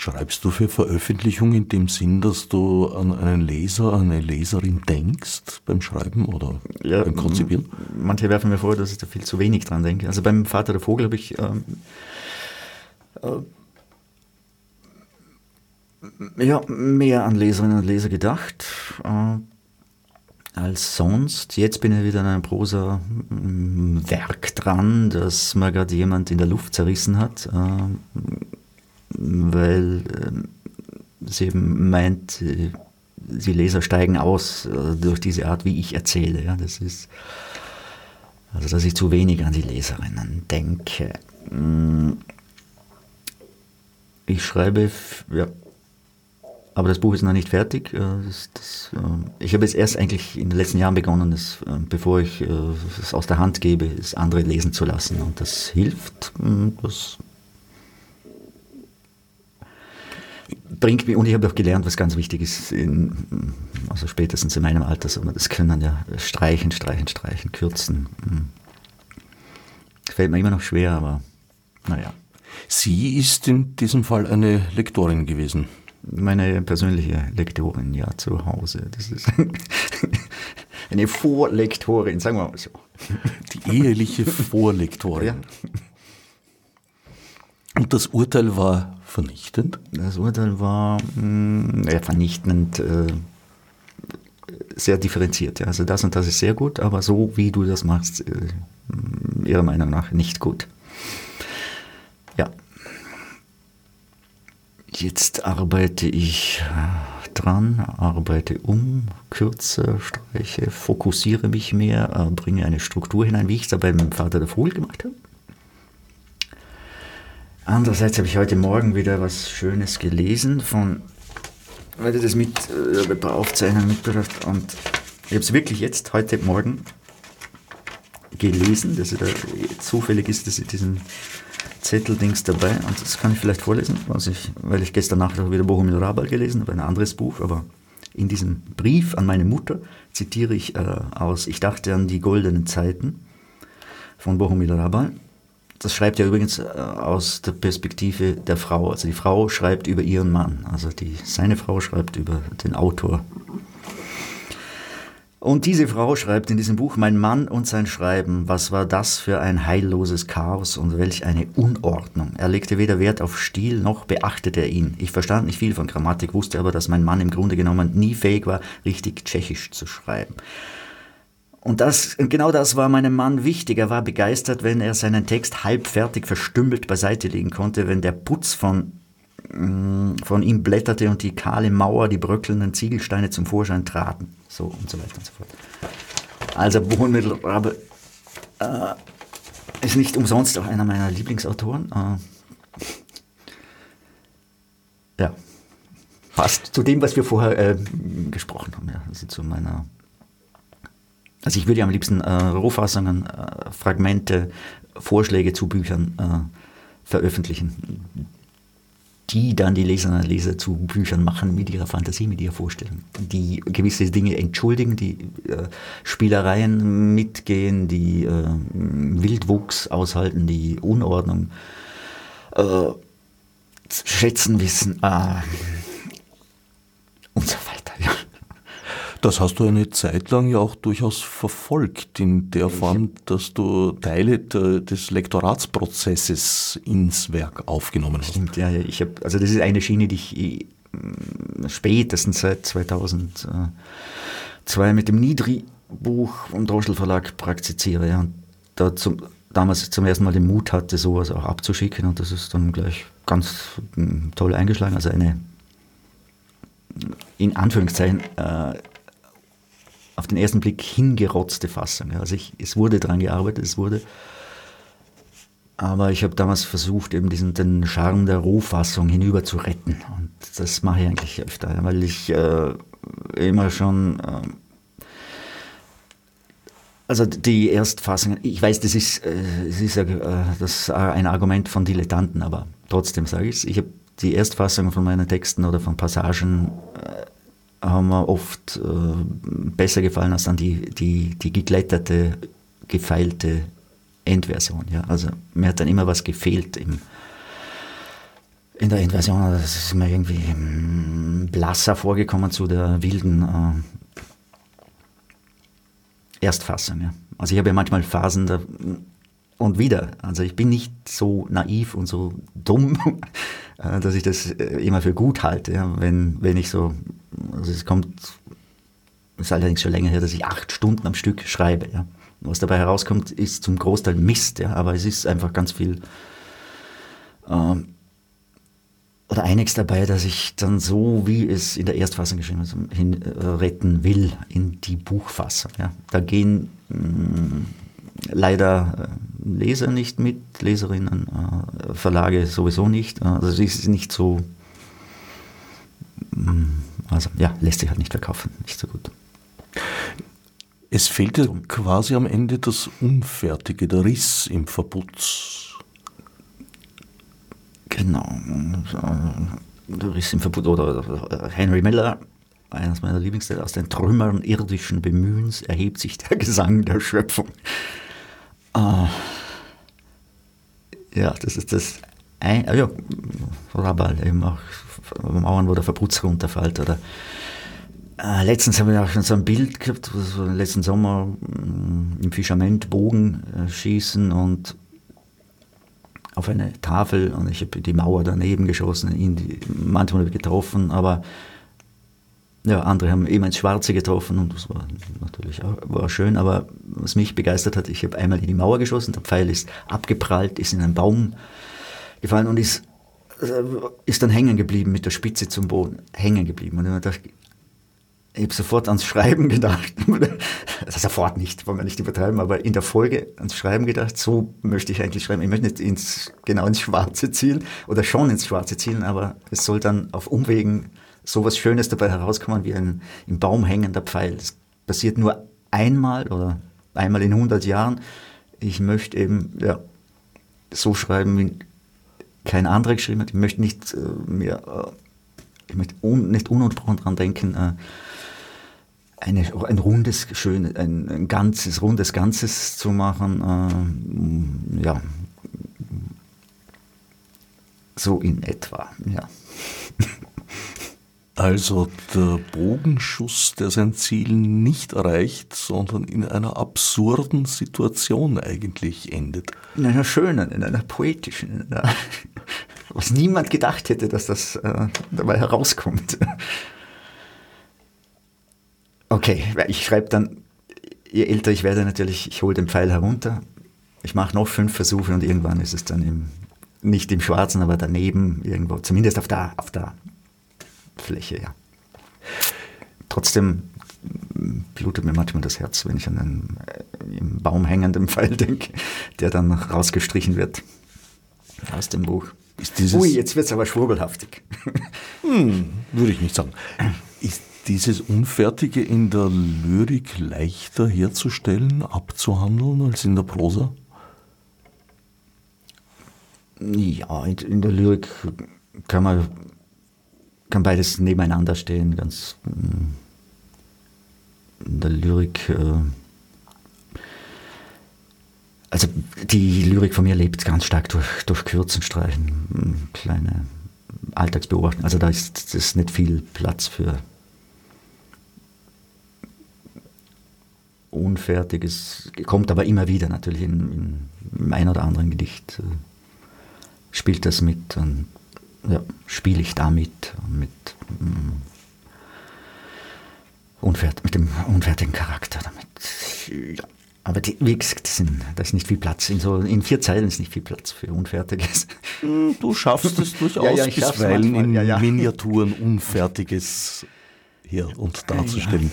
Schreibst du für Veröffentlichung in dem Sinn, dass du an einen Leser, an eine Leserin denkst beim Schreiben oder ja, beim Konzipieren? Manche werfen mir vor, dass ich da viel zu wenig dran denke. Also beim Vater der Vogel habe ich ähm, äh, ja, mehr an Leserinnen und Leser gedacht äh, als sonst. Jetzt bin ich wieder an einem Prosa-Werk dran, das mir gerade jemand in der Luft zerrissen hat. Äh, weil äh, sie eben meint, äh, die Leser steigen aus äh, durch diese Art, wie ich erzähle. Das ist, also dass ich zu wenig an die Leserinnen denke. Mm. Ich schreibe, ja, aber das Buch ist noch nicht fertig. Das, das, ich habe jetzt erst eigentlich in den letzten Jahren begonnen, das, bevor ich es aus der Hand gebe, es andere lesen zu lassen. Und das hilft. Mm, das bringt mich, und ich habe auch gelernt, was ganz wichtig ist, in, also spätestens in meinem Alter soll man das können, ja, streichen, streichen, streichen, kürzen. Hm. Fällt mir immer noch schwer, aber naja. Sie ist in diesem Fall eine Lektorin gewesen. Meine persönliche Lektorin, ja, zu Hause. Das ist eine Vorlektorin, sagen wir mal so. Die eheliche Vorlektorin. Ja. Und das Urteil war vernichtend? Das Urteil war mh, hm, ja, vernichtend. Äh, sehr differenziert. Ja. Also das und das ist sehr gut, aber so wie du das machst, äh, ihrer Meinung nach nicht gut. Ja. Jetzt arbeite ich äh, dran, arbeite um, kürze, streiche, fokussiere mich mehr, äh, bringe eine Struktur hinein, wie ich es da beim Vater der Vogel gemacht habe. Andererseits habe ich heute Morgen wieder was Schönes gelesen von, weil ich das mit äh, paar Aufzeichnungen mitgebracht und ich habe es wirklich jetzt heute Morgen gelesen, dass da zufällig ist, dass ich diesen Zetteldings dabei und das kann ich vielleicht vorlesen, ich, weil ich gestern auch wieder Bohumil Rabal gelesen habe, ein anderes Buch, aber in diesem Brief an meine Mutter zitiere ich äh, aus Ich dachte an die goldenen Zeiten von Bohumil Rabal das schreibt er übrigens äh, aus der Perspektive der Frau. Also die Frau schreibt über ihren Mann. Also die, seine Frau schreibt über den Autor. Und diese Frau schreibt in diesem Buch, mein Mann und sein Schreiben, was war das für ein heilloses Chaos und welch eine Unordnung. Er legte weder Wert auf Stil noch beachtete er ihn. Ich verstand nicht viel von Grammatik, wusste aber, dass mein Mann im Grunde genommen nie fähig war, richtig Tschechisch zu schreiben. Und das, genau das war meinem Mann wichtig. Er war begeistert, wenn er seinen Text halbfertig verstümmelt beiseite legen konnte, wenn der Putz von, mm, von ihm blätterte und die kahle Mauer, die bröckelnden Ziegelsteine zum Vorschein traten. So und so weiter und so fort. Also Bohnenmittelrabe äh, ist nicht umsonst auch einer meiner Lieblingsautoren. Äh, ja, passt zu dem, was wir vorher äh, gesprochen haben. Ja, also zu meiner also ich würde ja am liebsten äh, Rohfassungen, äh, Fragmente, Vorschläge zu Büchern äh, veröffentlichen, die dann die Leserinnen und Leser zu Büchern machen mit ihrer Fantasie, mit ihrer Vorstellung, die gewisse Dinge entschuldigen, die äh, Spielereien mitgehen, die äh, Wildwuchs aushalten, die Unordnung äh, schätzen wissen und so weiter. Ja. Das hast du eine Zeit lang ja auch durchaus verfolgt, in der Form, dass du Teile des Lektoratsprozesses ins Werk aufgenommen hast. Stimmt, ja, ich habe, also das ist eine Schiene, die ich spätestens seit 2002 mit dem Nidri-Buch vom Droschel Verlag praktiziere. Ja, und da zum, damals zum ersten Mal den Mut hatte, sowas auch abzuschicken und das ist dann gleich ganz hm, toll eingeschlagen. Also eine in Anführungszeichen äh, auf den ersten Blick hingerotzte Fassung. Also ich, es wurde daran gearbeitet, es wurde. Aber ich habe damals versucht, eben diesen, den Charme der Rohfassung hinüber zu retten. Und das mache ich eigentlich öfter, weil ich äh, immer schon. Äh, also die Erstfassung, ich weiß, das ist, äh, das ist äh, das ein Argument von Dilettanten, aber trotzdem sage ich es. Ich habe die Erstfassung von meinen Texten oder von Passagen äh, haben mir oft äh, besser gefallen als dann die, die, die geglätterte, gefeilte Endversion. Ja? Also mir hat dann immer was gefehlt im, in der Endversion. Also das ist mir irgendwie hm, blasser vorgekommen zu der wilden äh, Erstfassung. Ja? Also ich habe ja manchmal Phasen, da und wieder, also ich bin nicht so naiv und so dumm, äh, dass ich das äh, immer für gut halte, ja, wenn, wenn ich so, also es kommt, ist allerdings schon länger her, dass ich acht Stunden am Stück schreibe. Ja. Was dabei herauskommt, ist zum Großteil Mist, ja, aber es ist einfach ganz viel ähm, oder einiges dabei, dass ich dann so, wie es in der Erstfassung geschrieben ist, hin, äh, retten will in die Buchfassung. Ja. Da gehen mh, mm, leider äh, Leser nicht mit, Leserinnen, äh, Verlage sowieso nicht. Also es ist nicht so, mm, also ja, lässt sich halt nicht verkaufen, nicht so gut. Es fehlte so. quasi am Ende das Unfertige, der Riss im Verputz. Genau, der Riss im Verputz oder Henry Miller eines meiner Lieblingsteile, aus den Trümmern irdischen Bemühens erhebt sich der Gesang der Schöpfung. Ah. Ja, das ist das. Ein, ah ja, Rabal, eben auch Mauern, wo der Verputz runterfällt. Oder, äh, letztens habe ich auch schon so ein Bild gehabt, so letzten Sommer äh, im Fischament Bogen äh, schießen und auf eine Tafel und ich habe die Mauer daneben geschossen, ihn die, manchmal getroffen, aber ja, andere haben immer ins Schwarze getroffen und das war natürlich auch war schön, aber was mich begeistert hat, ich habe einmal in die Mauer geschossen, der Pfeil ist abgeprallt, ist in einen Baum gefallen und ist, äh, ist dann hängen geblieben mit der Spitze zum Boden, hängen geblieben. Und ich habe sofort ans Schreiben gedacht. Also sofort nicht, wollen wir nicht übertreiben, aber in der Folge ans Schreiben gedacht, so möchte ich eigentlich schreiben. Ich möchte nicht ins, genau ins Schwarze zielen oder schon ins Schwarze zielen, aber es soll dann auf Umwegen sowas Schönes dabei herauskommen wie ein im Baum hängender Pfeil. Das passiert nur einmal oder einmal in 100 Jahren. Ich möchte eben ja, so schreiben, wie kein anderer geschrieben hat. Ich möchte nicht äh, mehr, äh, ich möchte un, nicht ununterbrochen daran denken, äh, eine, ein rundes, schön, ein, ein, ganzes, rundes Ganzes zu machen. Äh, ja, so in etwa, ja. Also der Bogenschuss, der sein Ziel nicht erreicht, sondern in einer absurden Situation eigentlich endet. In einer schönen, in einer poetischen, in einer, was niemand gedacht hätte, dass das äh, dabei herauskommt. Okay, ich schreibe dann, je älter ich werde natürlich, ich hole den Pfeil herunter, ich mache noch fünf Versuche und irgendwann ist es dann im, nicht im Schwarzen, aber daneben irgendwo, zumindest auf der, auf der Fläche, ja. Trotzdem blutet mir manchmal das Herz, wenn ich an einen äh, im Baum hängenden Pfeil denke, der dann rausgestrichen wird aus dem Buch. Ui, jetzt wird es aber schwurbelhaftig. Hm, würde ich nicht sagen. Ist dieses Unfertige in der Lyrik leichter herzustellen, abzuhandeln als in der Prosa? Ja, in der Lyrik kann man kann beides nebeneinander stehen, ganz mm, in der Lyrik. Äh, also die Lyrik von mir lebt ganz stark durch, durch Kürzen, Streichen, mm, kleine Alltagsbeobachtungen. Also da ist, ist nicht viel Platz für Unfertiges, kommt aber immer wieder natürlich in, in ein oder anderen Gedicht. Äh, spielt das mit und ja, spiele ich damit mit, mm, unfert, mit dem unfertigen Charakter. Damit, ja. Aber die, wie gesagt, sind, da ist nicht viel Platz. In, so, in vier Zeilen ist nicht viel Platz für Unfertiges. Mm, du schaffst es durchaus ja, ja, bisweilen in ja, Miniaturen Unfertiges hier und darzustellen.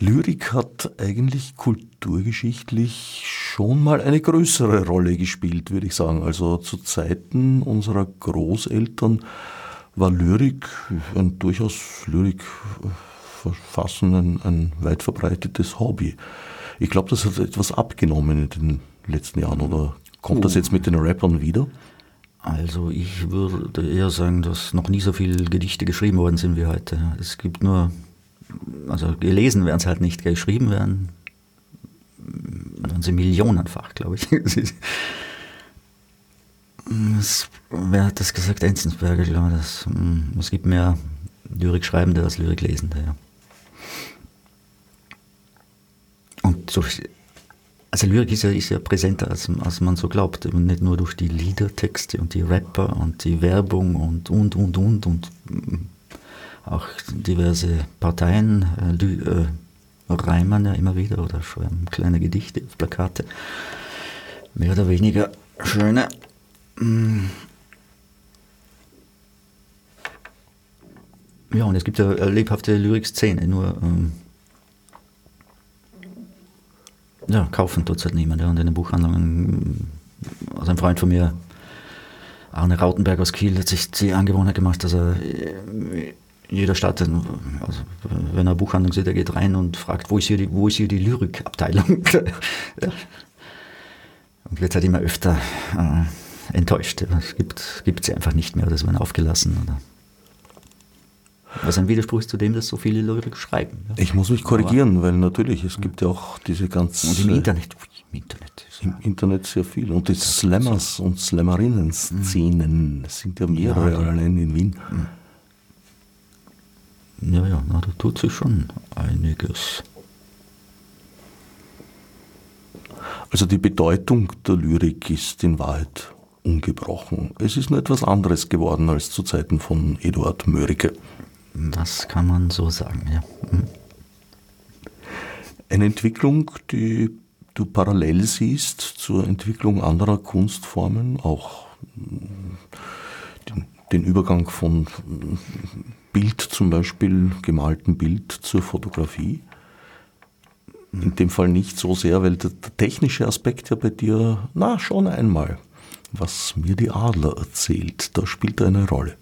Lyrik hat eigentlich kulturgeschichtlich schon mal eine größere Rolle gespielt, würde ich sagen. Also zu Zeiten unserer Großeltern war Lyrik, ein durchaus Lyrik verfassen, ein, ein weit verbreitetes Hobby. Ich glaube, das hat etwas abgenommen in den letzten Jahren, oder kommt das jetzt mit den Rappern wieder? Also ich würde eher sagen, dass noch nie so viele Gedichte geschrieben worden sind wie heute. Es gibt nur also gelesen werden sie halt nicht, geschrieben werden, werden sie millionenfach, glaube ich. Das, wer hat das gesagt? Enzensberger, glaube ich. Das, hm, es gibt mehr Lyrik-Schreibende als Lyrik-Lesende, ja. Und so, also Lyrik ist ja, ist ja präsenter, als, als man so glaubt. Und nicht nur durch die Liedertexte und die Rapper und die Werbung und, und, und, und, und auch diverse Parteien äh, äh, reimen ja immer wieder oder schreiben kleine Gedichte auf Plakate. Mehr oder weniger schöne. Mm. Ja, und es gibt ja eine lebhafte Lyrikszene, nur ähm, ja, kaufen tut es halt niemand. Ja. Und in den Buchhandlungen, also ein Freund von mir, Arne Rautenberg aus Kiel, hat sich die Angewohnheit gemacht, dass er äh, jeder Stadt, also wenn er eine Buchhandlung sieht, er geht rein und fragt, wo ist hier die, wo ist hier die Lyrikabteilung? ja. Und wird halt immer öfter äh, enttäuscht. Es gibt, gibt sie einfach nicht mehr oder es werden aufgelassen. Oder was ein Widerspruch ist zu dem, dass so viele Lyrik schreiben. Ja. Ich muss mich korrigieren, Aber, weil natürlich, es gibt ja auch diese ganz... Und im Internet, im Internet. Im Internet sehr viel. Und die Slammers und Slammerinnen-Szenen mhm. sind ja mehrere allein in Wien. Mhm. Ja, ja, na, da tut sich schon einiges. Also die Bedeutung der Lyrik ist in Wahrheit ungebrochen. Es ist nur etwas anderes geworden als zu Zeiten von Eduard Mörike. Das kann man so sagen, ja. Mhm. Eine Entwicklung, die du parallel siehst zur Entwicklung anderer Kunstformen, auch den, den Übergang von Bild zum Beispiel, gemaltem Bild zur Fotografie? In dem Fall nicht so sehr, weil der, der technische Aspekt ja bei dir, na, schon einmal, was mir die Adler erzählt, da spielt er eine Rolle.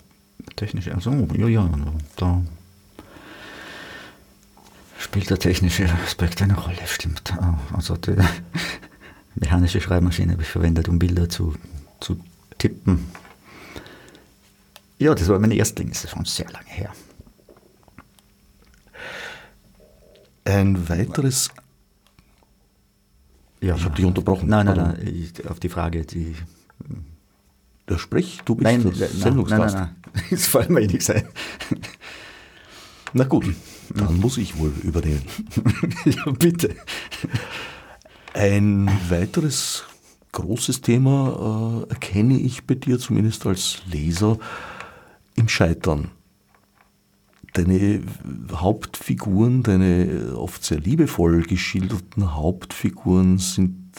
Technische, also, ja, ja, da spielt der technische Aspekt eine Rolle, stimmt. Also die mechanische Schreibmaschine habe ich verwendet, um Bilder zu, zu tippen. Ja, das war mein Erstling, das ist schon sehr lange her. Ein weiteres. Ja, ich habe dich unterbrochen. Nein, nein, nein, ich, auf die Frage, die. Der sprich, du bist nein, der Sendungsgast. Nein, nein, nein, das fallen mir nichts ein. Na gut, dann muss ich wohl übernehmen. ja, bitte. Ein weiteres großes Thema äh, erkenne ich bei dir, zumindest als Leser, im Scheitern. Deine Hauptfiguren, deine oft sehr liebevoll geschilderten Hauptfiguren sind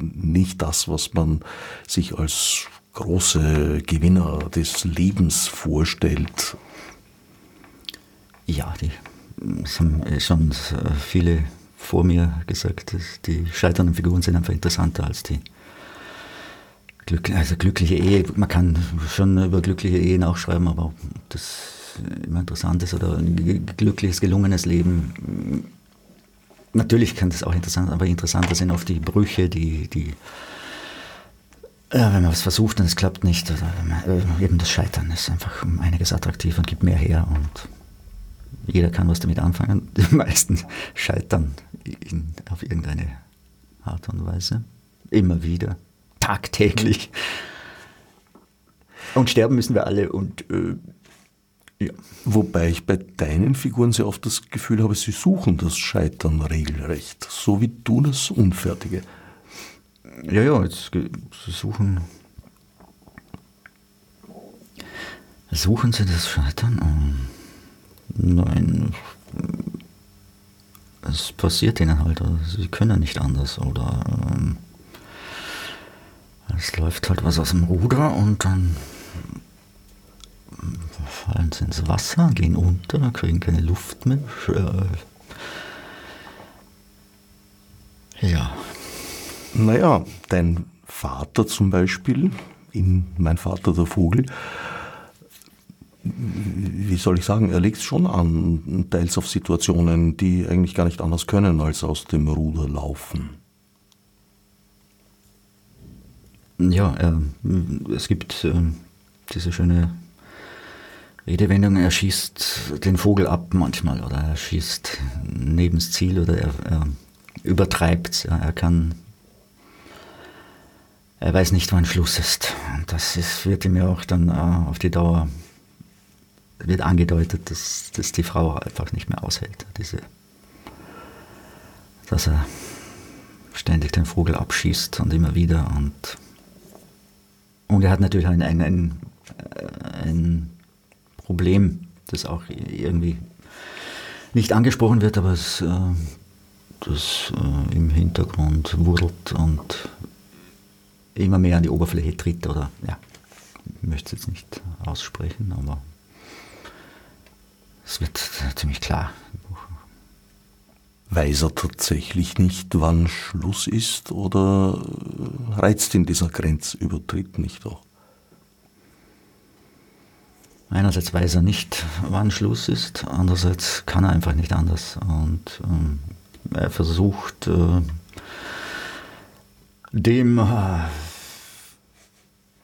nicht das, was man sich als große Gewinner des Lebens vorstellt. Ja, die, es haben schon viele vor mir gesagt, dass die scheiternden Figuren sind einfach interessanter als die glückliche, also glückliche Ehe. Man kann schon über glückliche Ehen auch schreiben, aber das immer interessant ist oder ein glückliches, gelungenes Leben. Natürlich kann das auch interessant, aber interessanter sind oft die Brüche, die, die ja, wenn man was versucht und es klappt nicht, oder man, eben das Scheitern ist einfach um einiges attraktiver und gibt mehr her und jeder kann was damit anfangen. Die meisten scheitern in, auf irgendeine Art und Weise. Immer wieder. Tagtäglich. Und sterben müssen wir alle und äh, ja. Wobei ich bei deinen Figuren sehr oft das Gefühl habe, sie suchen das Scheitern regelrecht, so wie du das Unfertige. Ja, ja, jetzt sie suchen. Suchen sie das Scheitern? Nein, es passiert ihnen halt, also sie können nicht anders oder ähm, es läuft halt was aus dem Ruder und dann fallen sie ins Wasser, gehen unter, kriegen keine Luft mehr. Ja. Naja, dein Vater zum Beispiel, in Mein Vater der Vogel, wie soll ich sagen, er legt schon an, teils auf Situationen, die eigentlich gar nicht anders können, als aus dem Ruder laufen. Ja, äh, es gibt äh, diese schöne Redewendung, er schießt den Vogel ab manchmal oder er schießt neben das Ziel oder er, er übertreibt ja, Er kann, er weiß nicht, wann Schluss ist. Und das ist, wird ihm ja auch dann äh, auf die Dauer wird angedeutet, dass, dass die Frau einfach nicht mehr aushält. Diese, dass er ständig den Vogel abschießt und immer wieder. Und, und er hat natürlich ein, ein, ein, ein Problem, das auch irgendwie nicht angesprochen wird, aber es, äh, das äh, im Hintergrund wurdelt und immer mehr an die Oberfläche tritt. Oder ja, ich möchte es jetzt nicht aussprechen, aber es wird ziemlich klar. Weiß er tatsächlich nicht, wann Schluss ist oder reizt ihn dieser Grenzübertritt nicht auch? Einerseits weiß er nicht, wann Schluss ist, andererseits kann er einfach nicht anders. Und ähm, er versucht äh, dem äh,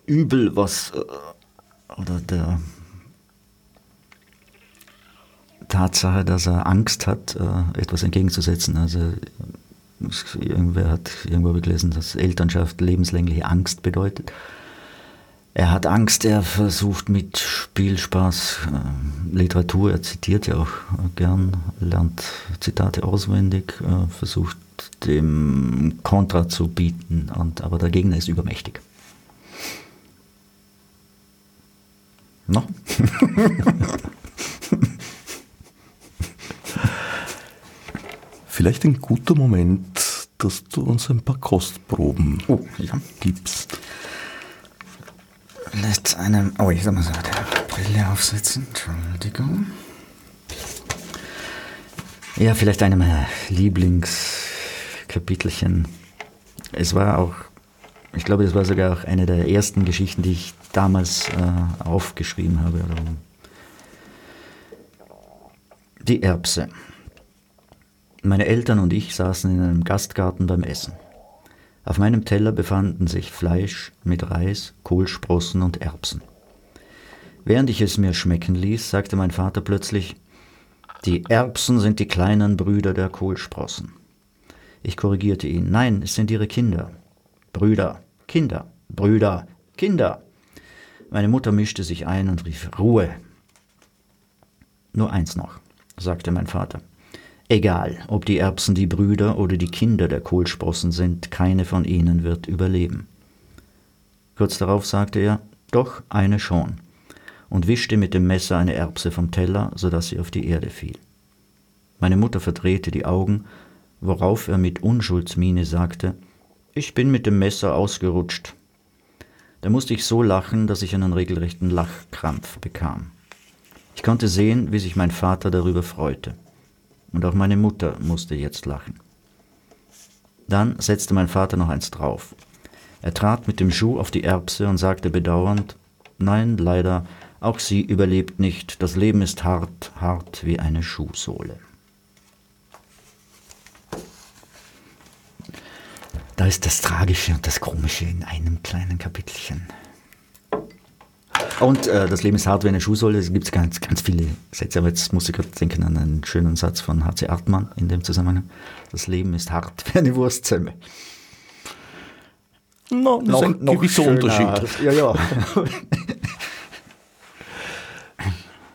Übel, was äh, oder der Tatsache, dass er Angst hat, äh, etwas entgegenzusetzen. Also irgendwer hat irgendwo gelesen, dass Elternschaft lebenslängliche Angst bedeutet. Er hat Angst, er versucht mit Spielspaß äh, Literatur, er zitiert ja auch gern, lernt Zitate auswendig, äh, versucht dem Kontra zu bieten, und, aber der Gegner ist übermächtig. No? Vielleicht ein guter Moment, dass du uns ein paar Kostproben Oh, ja. gibst. Mit einem. Oh, ich soll mal so die Brille aufsetzen. Entschuldigung. Ja, vielleicht einem meiner Lieblingskapitelchen. Es war auch, ich glaube, das war sogar auch eine der ersten Geschichten, die ich damals äh, aufgeschrieben habe. Die Erbse. Meine Eltern und ich saßen in einem Gastgarten beim Essen. Auf meinem Teller befanden sich Fleisch mit Reis, Kohlsprossen und Erbsen. Während ich es mir schmecken ließ, sagte mein Vater plötzlich, die Erbsen sind die kleinen Brüder der Kohlsprossen. Ich korrigierte ihn, nein, es sind ihre Kinder. Brüder, Kinder, Brüder, Kinder. Meine Mutter mischte sich ein und rief Ruhe. Nur eins noch, sagte mein Vater. Egal, ob die Erbsen die Brüder oder die Kinder der Kohlsprossen sind, keine von ihnen wird überleben. Kurz darauf sagte er, doch eine schon, und wischte mit dem Messer eine Erbse vom Teller, so dass sie auf die Erde fiel. Meine Mutter verdrehte die Augen, worauf er mit Unschuldsmiene sagte, ich bin mit dem Messer ausgerutscht. Da musste ich so lachen, dass ich einen regelrechten Lachkrampf bekam. Ich konnte sehen, wie sich mein Vater darüber freute. Und auch meine Mutter musste jetzt lachen. Dann setzte mein Vater noch eins drauf. Er trat mit dem Schuh auf die Erbse und sagte bedauernd, Nein, leider, auch sie überlebt nicht. Das Leben ist hart, hart wie eine Schuhsohle. Da ist das Tragische und das Komische in einem kleinen Kapitelchen. Und äh, das Leben ist hart wie eine Schuhsohle. Es gibt ganz, ganz viele Sätze, aber jetzt muss ich gerade denken an einen schönen Satz von H.C. Artmann in dem Zusammenhang. Das Leben ist hart wie eine Wurstzemme. No, das ist ein gewisser schöner. Unterschied. Ja, ja.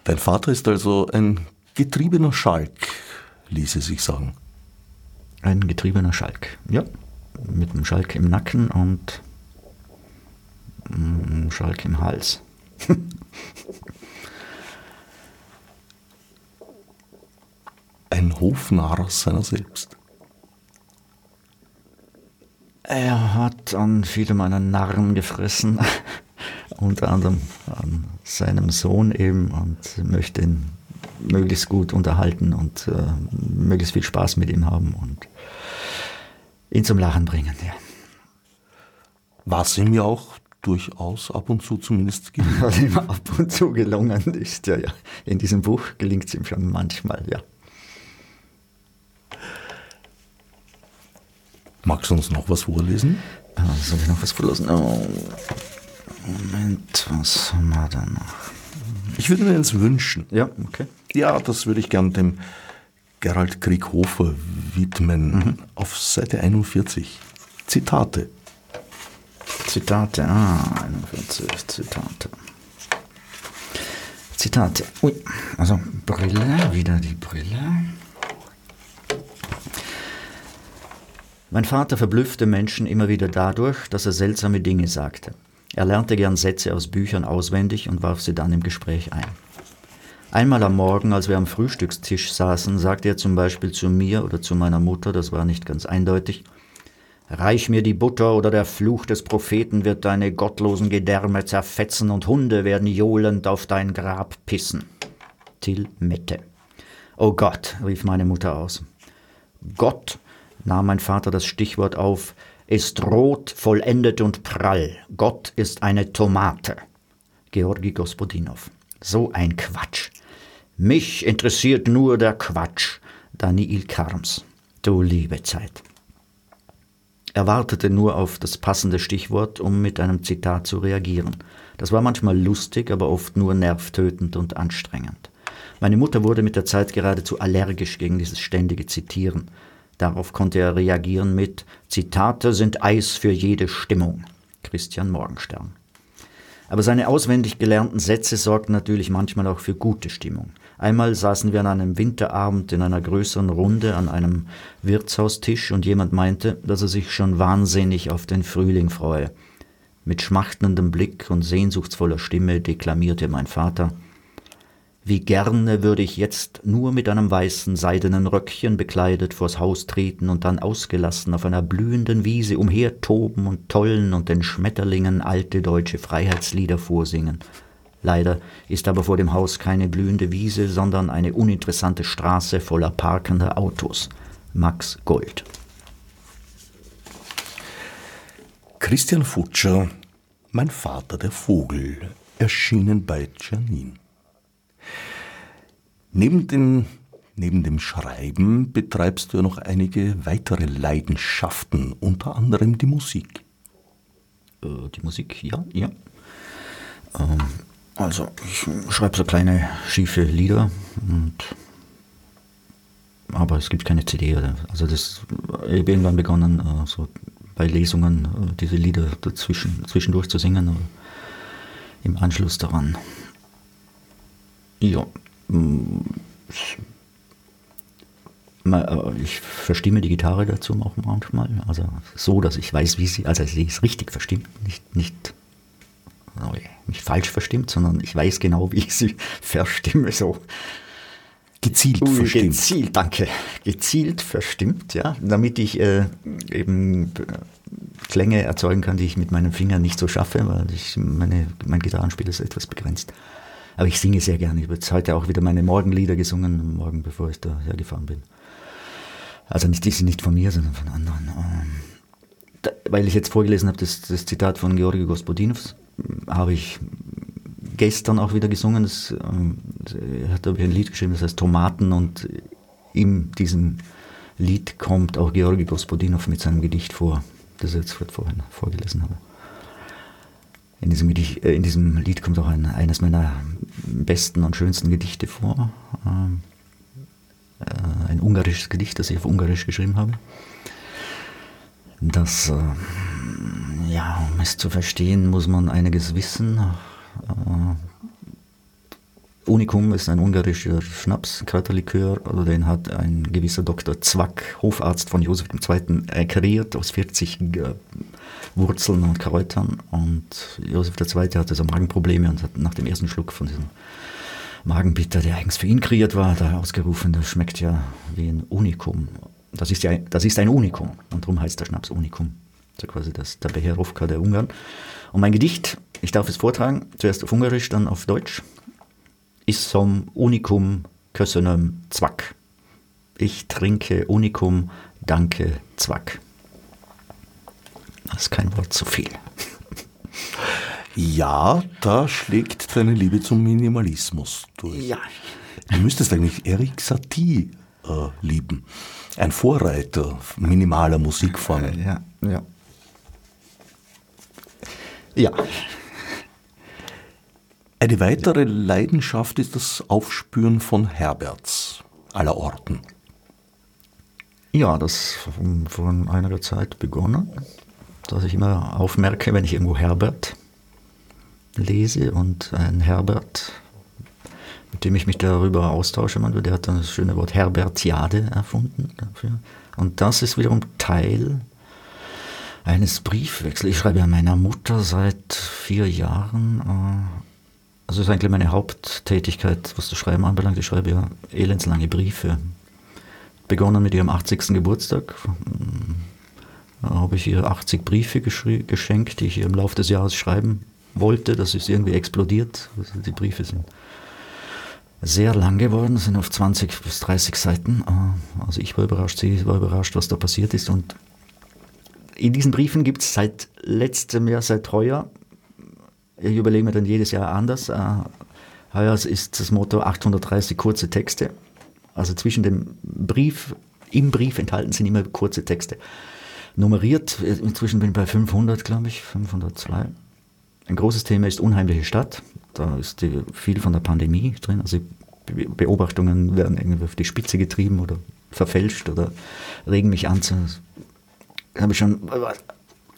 Dein Vater ist also ein getriebener Schalk, ließe sich sagen. Ein getriebener Schalk. Ja, mit einem Schalk im Nacken und einem Schalk im Hals. Ein Hofnarr seiner selbst. Er hat an viele meiner Narren gefressen, unter anderem an seinem Sohn eben und möchte ihn möglichst gut unterhalten und äh, möglichst viel Spaß mit ihm haben und ihn zum Lachen bringen. Ja. Was ihm ja auch durchaus ab und zu zumindest gelungen. Ihm ab und zu gelungen ist, ja, ja. In diesem Buch gelingt es ihm schon manchmal, ja. Magst du uns noch was vorlesen? Ah, soll ich noch was vorlesen? Oh. Moment, was haben wir da noch? Ich würde mir eins wünschen. Ja, okay. Ja, das würde ich gern dem Gerald Krieghofer widmen. Auf Seite 41. Zitate. Zitate, ah, 41 Zitate. Zitate. Ui, also Brille, wieder die Brille. Mein Vater verblüffte Menschen immer wieder dadurch, dass er seltsame Dinge sagte. Er lernte gern Sätze aus Büchern auswendig und warf sie dann im Gespräch ein. Einmal am Morgen, als wir am Frühstückstisch saßen, sagte er zum Beispiel zu mir oder zu meiner Mutter, das war nicht ganz eindeutig, Reich mir die Butter oder der Fluch des Propheten wird deine gottlosen Gedärme zerfetzen und Hunde werden johlend auf dein Grab pissen. Till Mette. Oh Gott, rief meine Mutter aus. Gott, nahm mein Vater das Stichwort auf, ist rot, vollendet und prall. Gott ist eine Tomate. Georgi Gospodinov. So ein Quatsch. Mich interessiert nur der Quatsch. Daniil Karms. Du liebe Zeit. Er wartete nur auf das passende Stichwort, um mit einem Zitat zu reagieren. Das war manchmal lustig, aber oft nur nervtötend und anstrengend. Meine Mutter wurde mit der Zeit geradezu allergisch gegen dieses ständige Zitieren. Darauf konnte er reagieren mit Zitate sind Eis für jede Stimmung. Christian Morgenstern. Aber seine auswendig gelernten Sätze sorgten natürlich manchmal auch für gute Stimmung. Einmal saßen wir an einem Winterabend in einer größeren Runde an einem Wirtshaustisch und jemand meinte, dass er sich schon wahnsinnig auf den Frühling freue. Mit schmachtendem Blick und sehnsuchtsvoller Stimme deklamierte mein Vater Wie gerne würde ich jetzt nur mit einem weißen seidenen Röckchen bekleidet vors Haus treten und dann ausgelassen auf einer blühenden Wiese umhertoben und tollen und den Schmetterlingen alte deutsche Freiheitslieder vorsingen. Leider ist aber vor dem Haus keine blühende Wiese, sondern eine uninteressante Straße voller parkender Autos. Max Gold. Christian Futscher, Mein Vater der Vogel, erschienen bei Janin. Neben, den, neben dem Schreiben betreibst du noch einige weitere Leidenschaften, unter anderem die Musik. Äh, die Musik, ja, ja. Ähm, also, ich schreibe so kleine schiefe Lieder und aber es gibt keine CD. Also das ich habe irgendwann begonnen, äh, so bei Lesungen äh, diese Lieder dazwischen, zwischendurch zu singen, im Anschluss daran. Ja. Mm, äh, ich verstimme die Gitarre dazu auch manchmal. Also so, dass ich weiß, wie sie, also sie ist richtig verstimmt, nicht, nicht nicht falsch verstimmt, sondern ich weiß genau, wie ich sie verstimme. So. Gezielt uh, verstimmt. Gezielt, danke. Gezielt verstimmt, ja, damit ich äh, eben äh, Klänge erzeugen kann, die ich mit meinen Fingern nicht so schaffe, weil ich meine, mein Gitarrenspiel ist etwas begrenzt. Aber ich singe sehr gerne. Ich habe jetzt heute auch wieder meine Morgenlieder gesungen, morgen bevor ich da hergefahren bin. Also nicht, die sind nicht von mir, sondern von anderen. Ähm, da, weil ich jetzt vorgelesen habe, das, das Zitat von Georgi Gospodinov, habe ich gestern auch wieder gesungen. Das, ähm, er hat ein Lied geschrieben, das heißt Tomaten und in diesem Lied kommt auch Georgi Gospodinov mit seinem Gedicht vor, das ich jetzt vorhin vorgelesen habe. In diesem, Gedicht, äh, in diesem Lied kommt auch ein, eines meiner besten und schönsten Gedichte vor. Ähm, äh, ein ungarisches Gedicht, das ich auf Ungarisch geschrieben habe. Das äh, ja, um es zu verstehen, muss man einiges wissen. Äh, Unikum ist ein ungarischer Schnaps, Kräuterlikör, also den hat ein gewisser Dr. Zwack, Hofarzt von Josef II., kreiert aus 40 äh, Wurzeln und Kräutern. Und Josef II. hatte so Magenprobleme und hat nach dem ersten Schluck von diesem Magenbitter, der eigens für ihn kreiert war, da ausgerufen, das schmeckt ja wie ein Unikum. Das ist ja das ist ein Unikum und darum heißt der Schnaps Unikum so quasi das, der Beherovka der Ungarn. Und mein Gedicht, ich darf es vortragen, zuerst auf Ungarisch, dann auf Deutsch, ist som Unicum köszönöm Zwack. Ich trinke Unicum, danke Zwack. Das ist kein Wort zu viel. Ja, da schlägt deine Liebe zum Minimalismus durch. Ja. Du müsstest eigentlich Eric Satie äh, lieben. Ein Vorreiter minimaler Musikformen. Ja, ja. Ja. Eine weitere Leidenschaft ist das Aufspüren von Herberts aller Orten. Ja, das vor einiger Zeit begonnen, dass ich immer aufmerke, wenn ich irgendwo Herbert lese und ein Herbert, mit dem ich mich darüber austausche, man, der hat das schöne Wort Herbertiade erfunden dafür. Und das ist wiederum Teil eines Briefwechsels. Ich schreibe ja meiner Mutter seit vier Jahren. Äh, also ist eigentlich meine Haupttätigkeit, was das Schreiben anbelangt. Ich schreibe ja elendslange Briefe. Begonnen mit ihrem 80. Geburtstag. Da habe ich ihr 80 Briefe geschenkt, die ich ihr im Laufe des Jahres schreiben wollte. Das ist irgendwie explodiert. Also die Briefe sind sehr lang geworden, sind auf 20 bis 30 Seiten. Äh, also ich war überrascht, sie war überrascht, was da passiert ist. Und in diesen Briefen gibt es seit letztem Jahr, seit heuer, ich überlege mir dann jedes Jahr anders, äh, heuer ist das Motto 830 kurze Texte. Also zwischen dem Brief, im Brief enthalten sind immer kurze Texte. Nummeriert, inzwischen bin ich bei 500, glaube ich, 502. Ein großes Thema ist unheimliche Stadt. Da ist die, viel von der Pandemie drin. Also Beobachtungen werden irgendwie auf die Spitze getrieben oder verfälscht oder regen mich an habe ich schon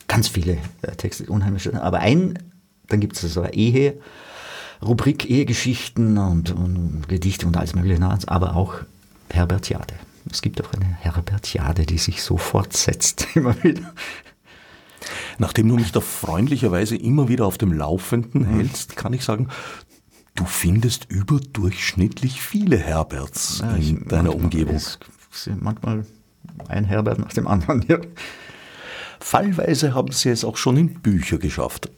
ganz viele äh, Texte, unheimlich. Aber ein, dann gibt es so eine Ehe, Rubrik Ehegeschichten und, und, Gedichte und alles mögliche, aber auch Herbertiade. Es gibt auch eine Herbertiade, die sich so fortsetzt immer wieder. Nachdem du mich da freundlicherweise immer wieder auf dem Laufenden mhm. hältst, kann ich sagen, du findest überdurchschnittlich viele Herberts ja, in deiner Umgebung. Sind manchmal ein Herbert nach dem anderen. Ja. Fallweise haben sie es auch schon in Bücher geschafft.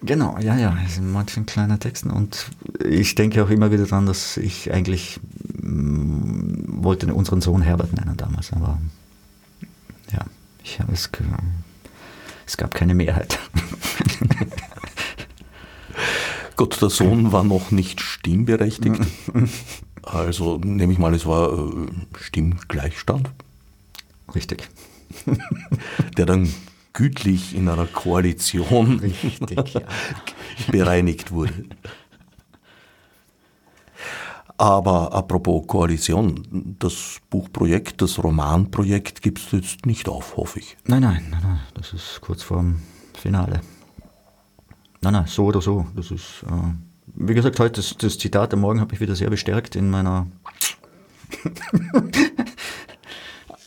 Genau, ja, ja, in manchen kleinen Texten. Und ich denke auch immer wieder daran, dass ich eigentlich mm, wollte unseren Sohn Herbert nennen damals, aber ja, ich, es, es gab keine Mehrheit. Gott, der Sohn war noch nicht stimmberechtigt. Also nehme ich mal, es war äh, Stimmgleichstand. Richtig. Der dann gütlich in einer Koalition Richtig, ja. bereinigt wurde. Aber apropos Koalition, das Buchprojekt, das Romanprojekt gibt es jetzt nicht auf, hoffe ich. Nein, nein, nein, nein, das ist kurz vorm Finale. Nein, nein, so oder so. Das ist, äh, wie gesagt, heute das, das Zitat am Morgen hat mich wieder sehr bestärkt in meiner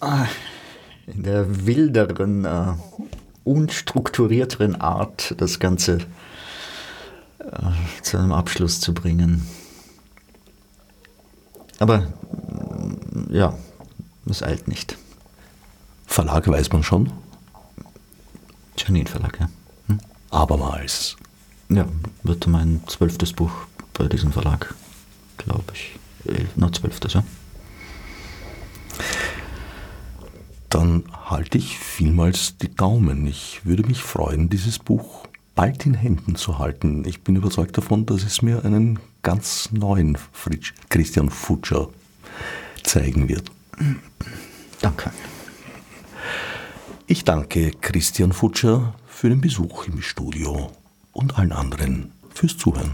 in der wilderen, äh, unstrukturierteren Art, das Ganze äh, zu einem Abschluss zu bringen. Aber mm, ja, es eilt nicht. Verlag weiß man schon? Janin Verlag, ja. Hm? Abermals. Ja, wird mein zwölftes Buch bei diesem Verlag, glaube ich. Na, zwölftes, ja. Dann halte ich vielmals die Daumen. Ich würde mich freuen, dieses Buch bald in Händen zu halten. Ich bin überzeugt davon, dass es mir einen ganz neuen Fritsch, Christian Futscher zeigen wird. Danke. Ich danke Christian Futscher für den Besuch im Studio und allen anderen fürs Zuhören.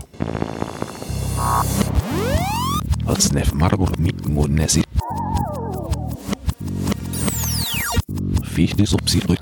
fiz de subsídio do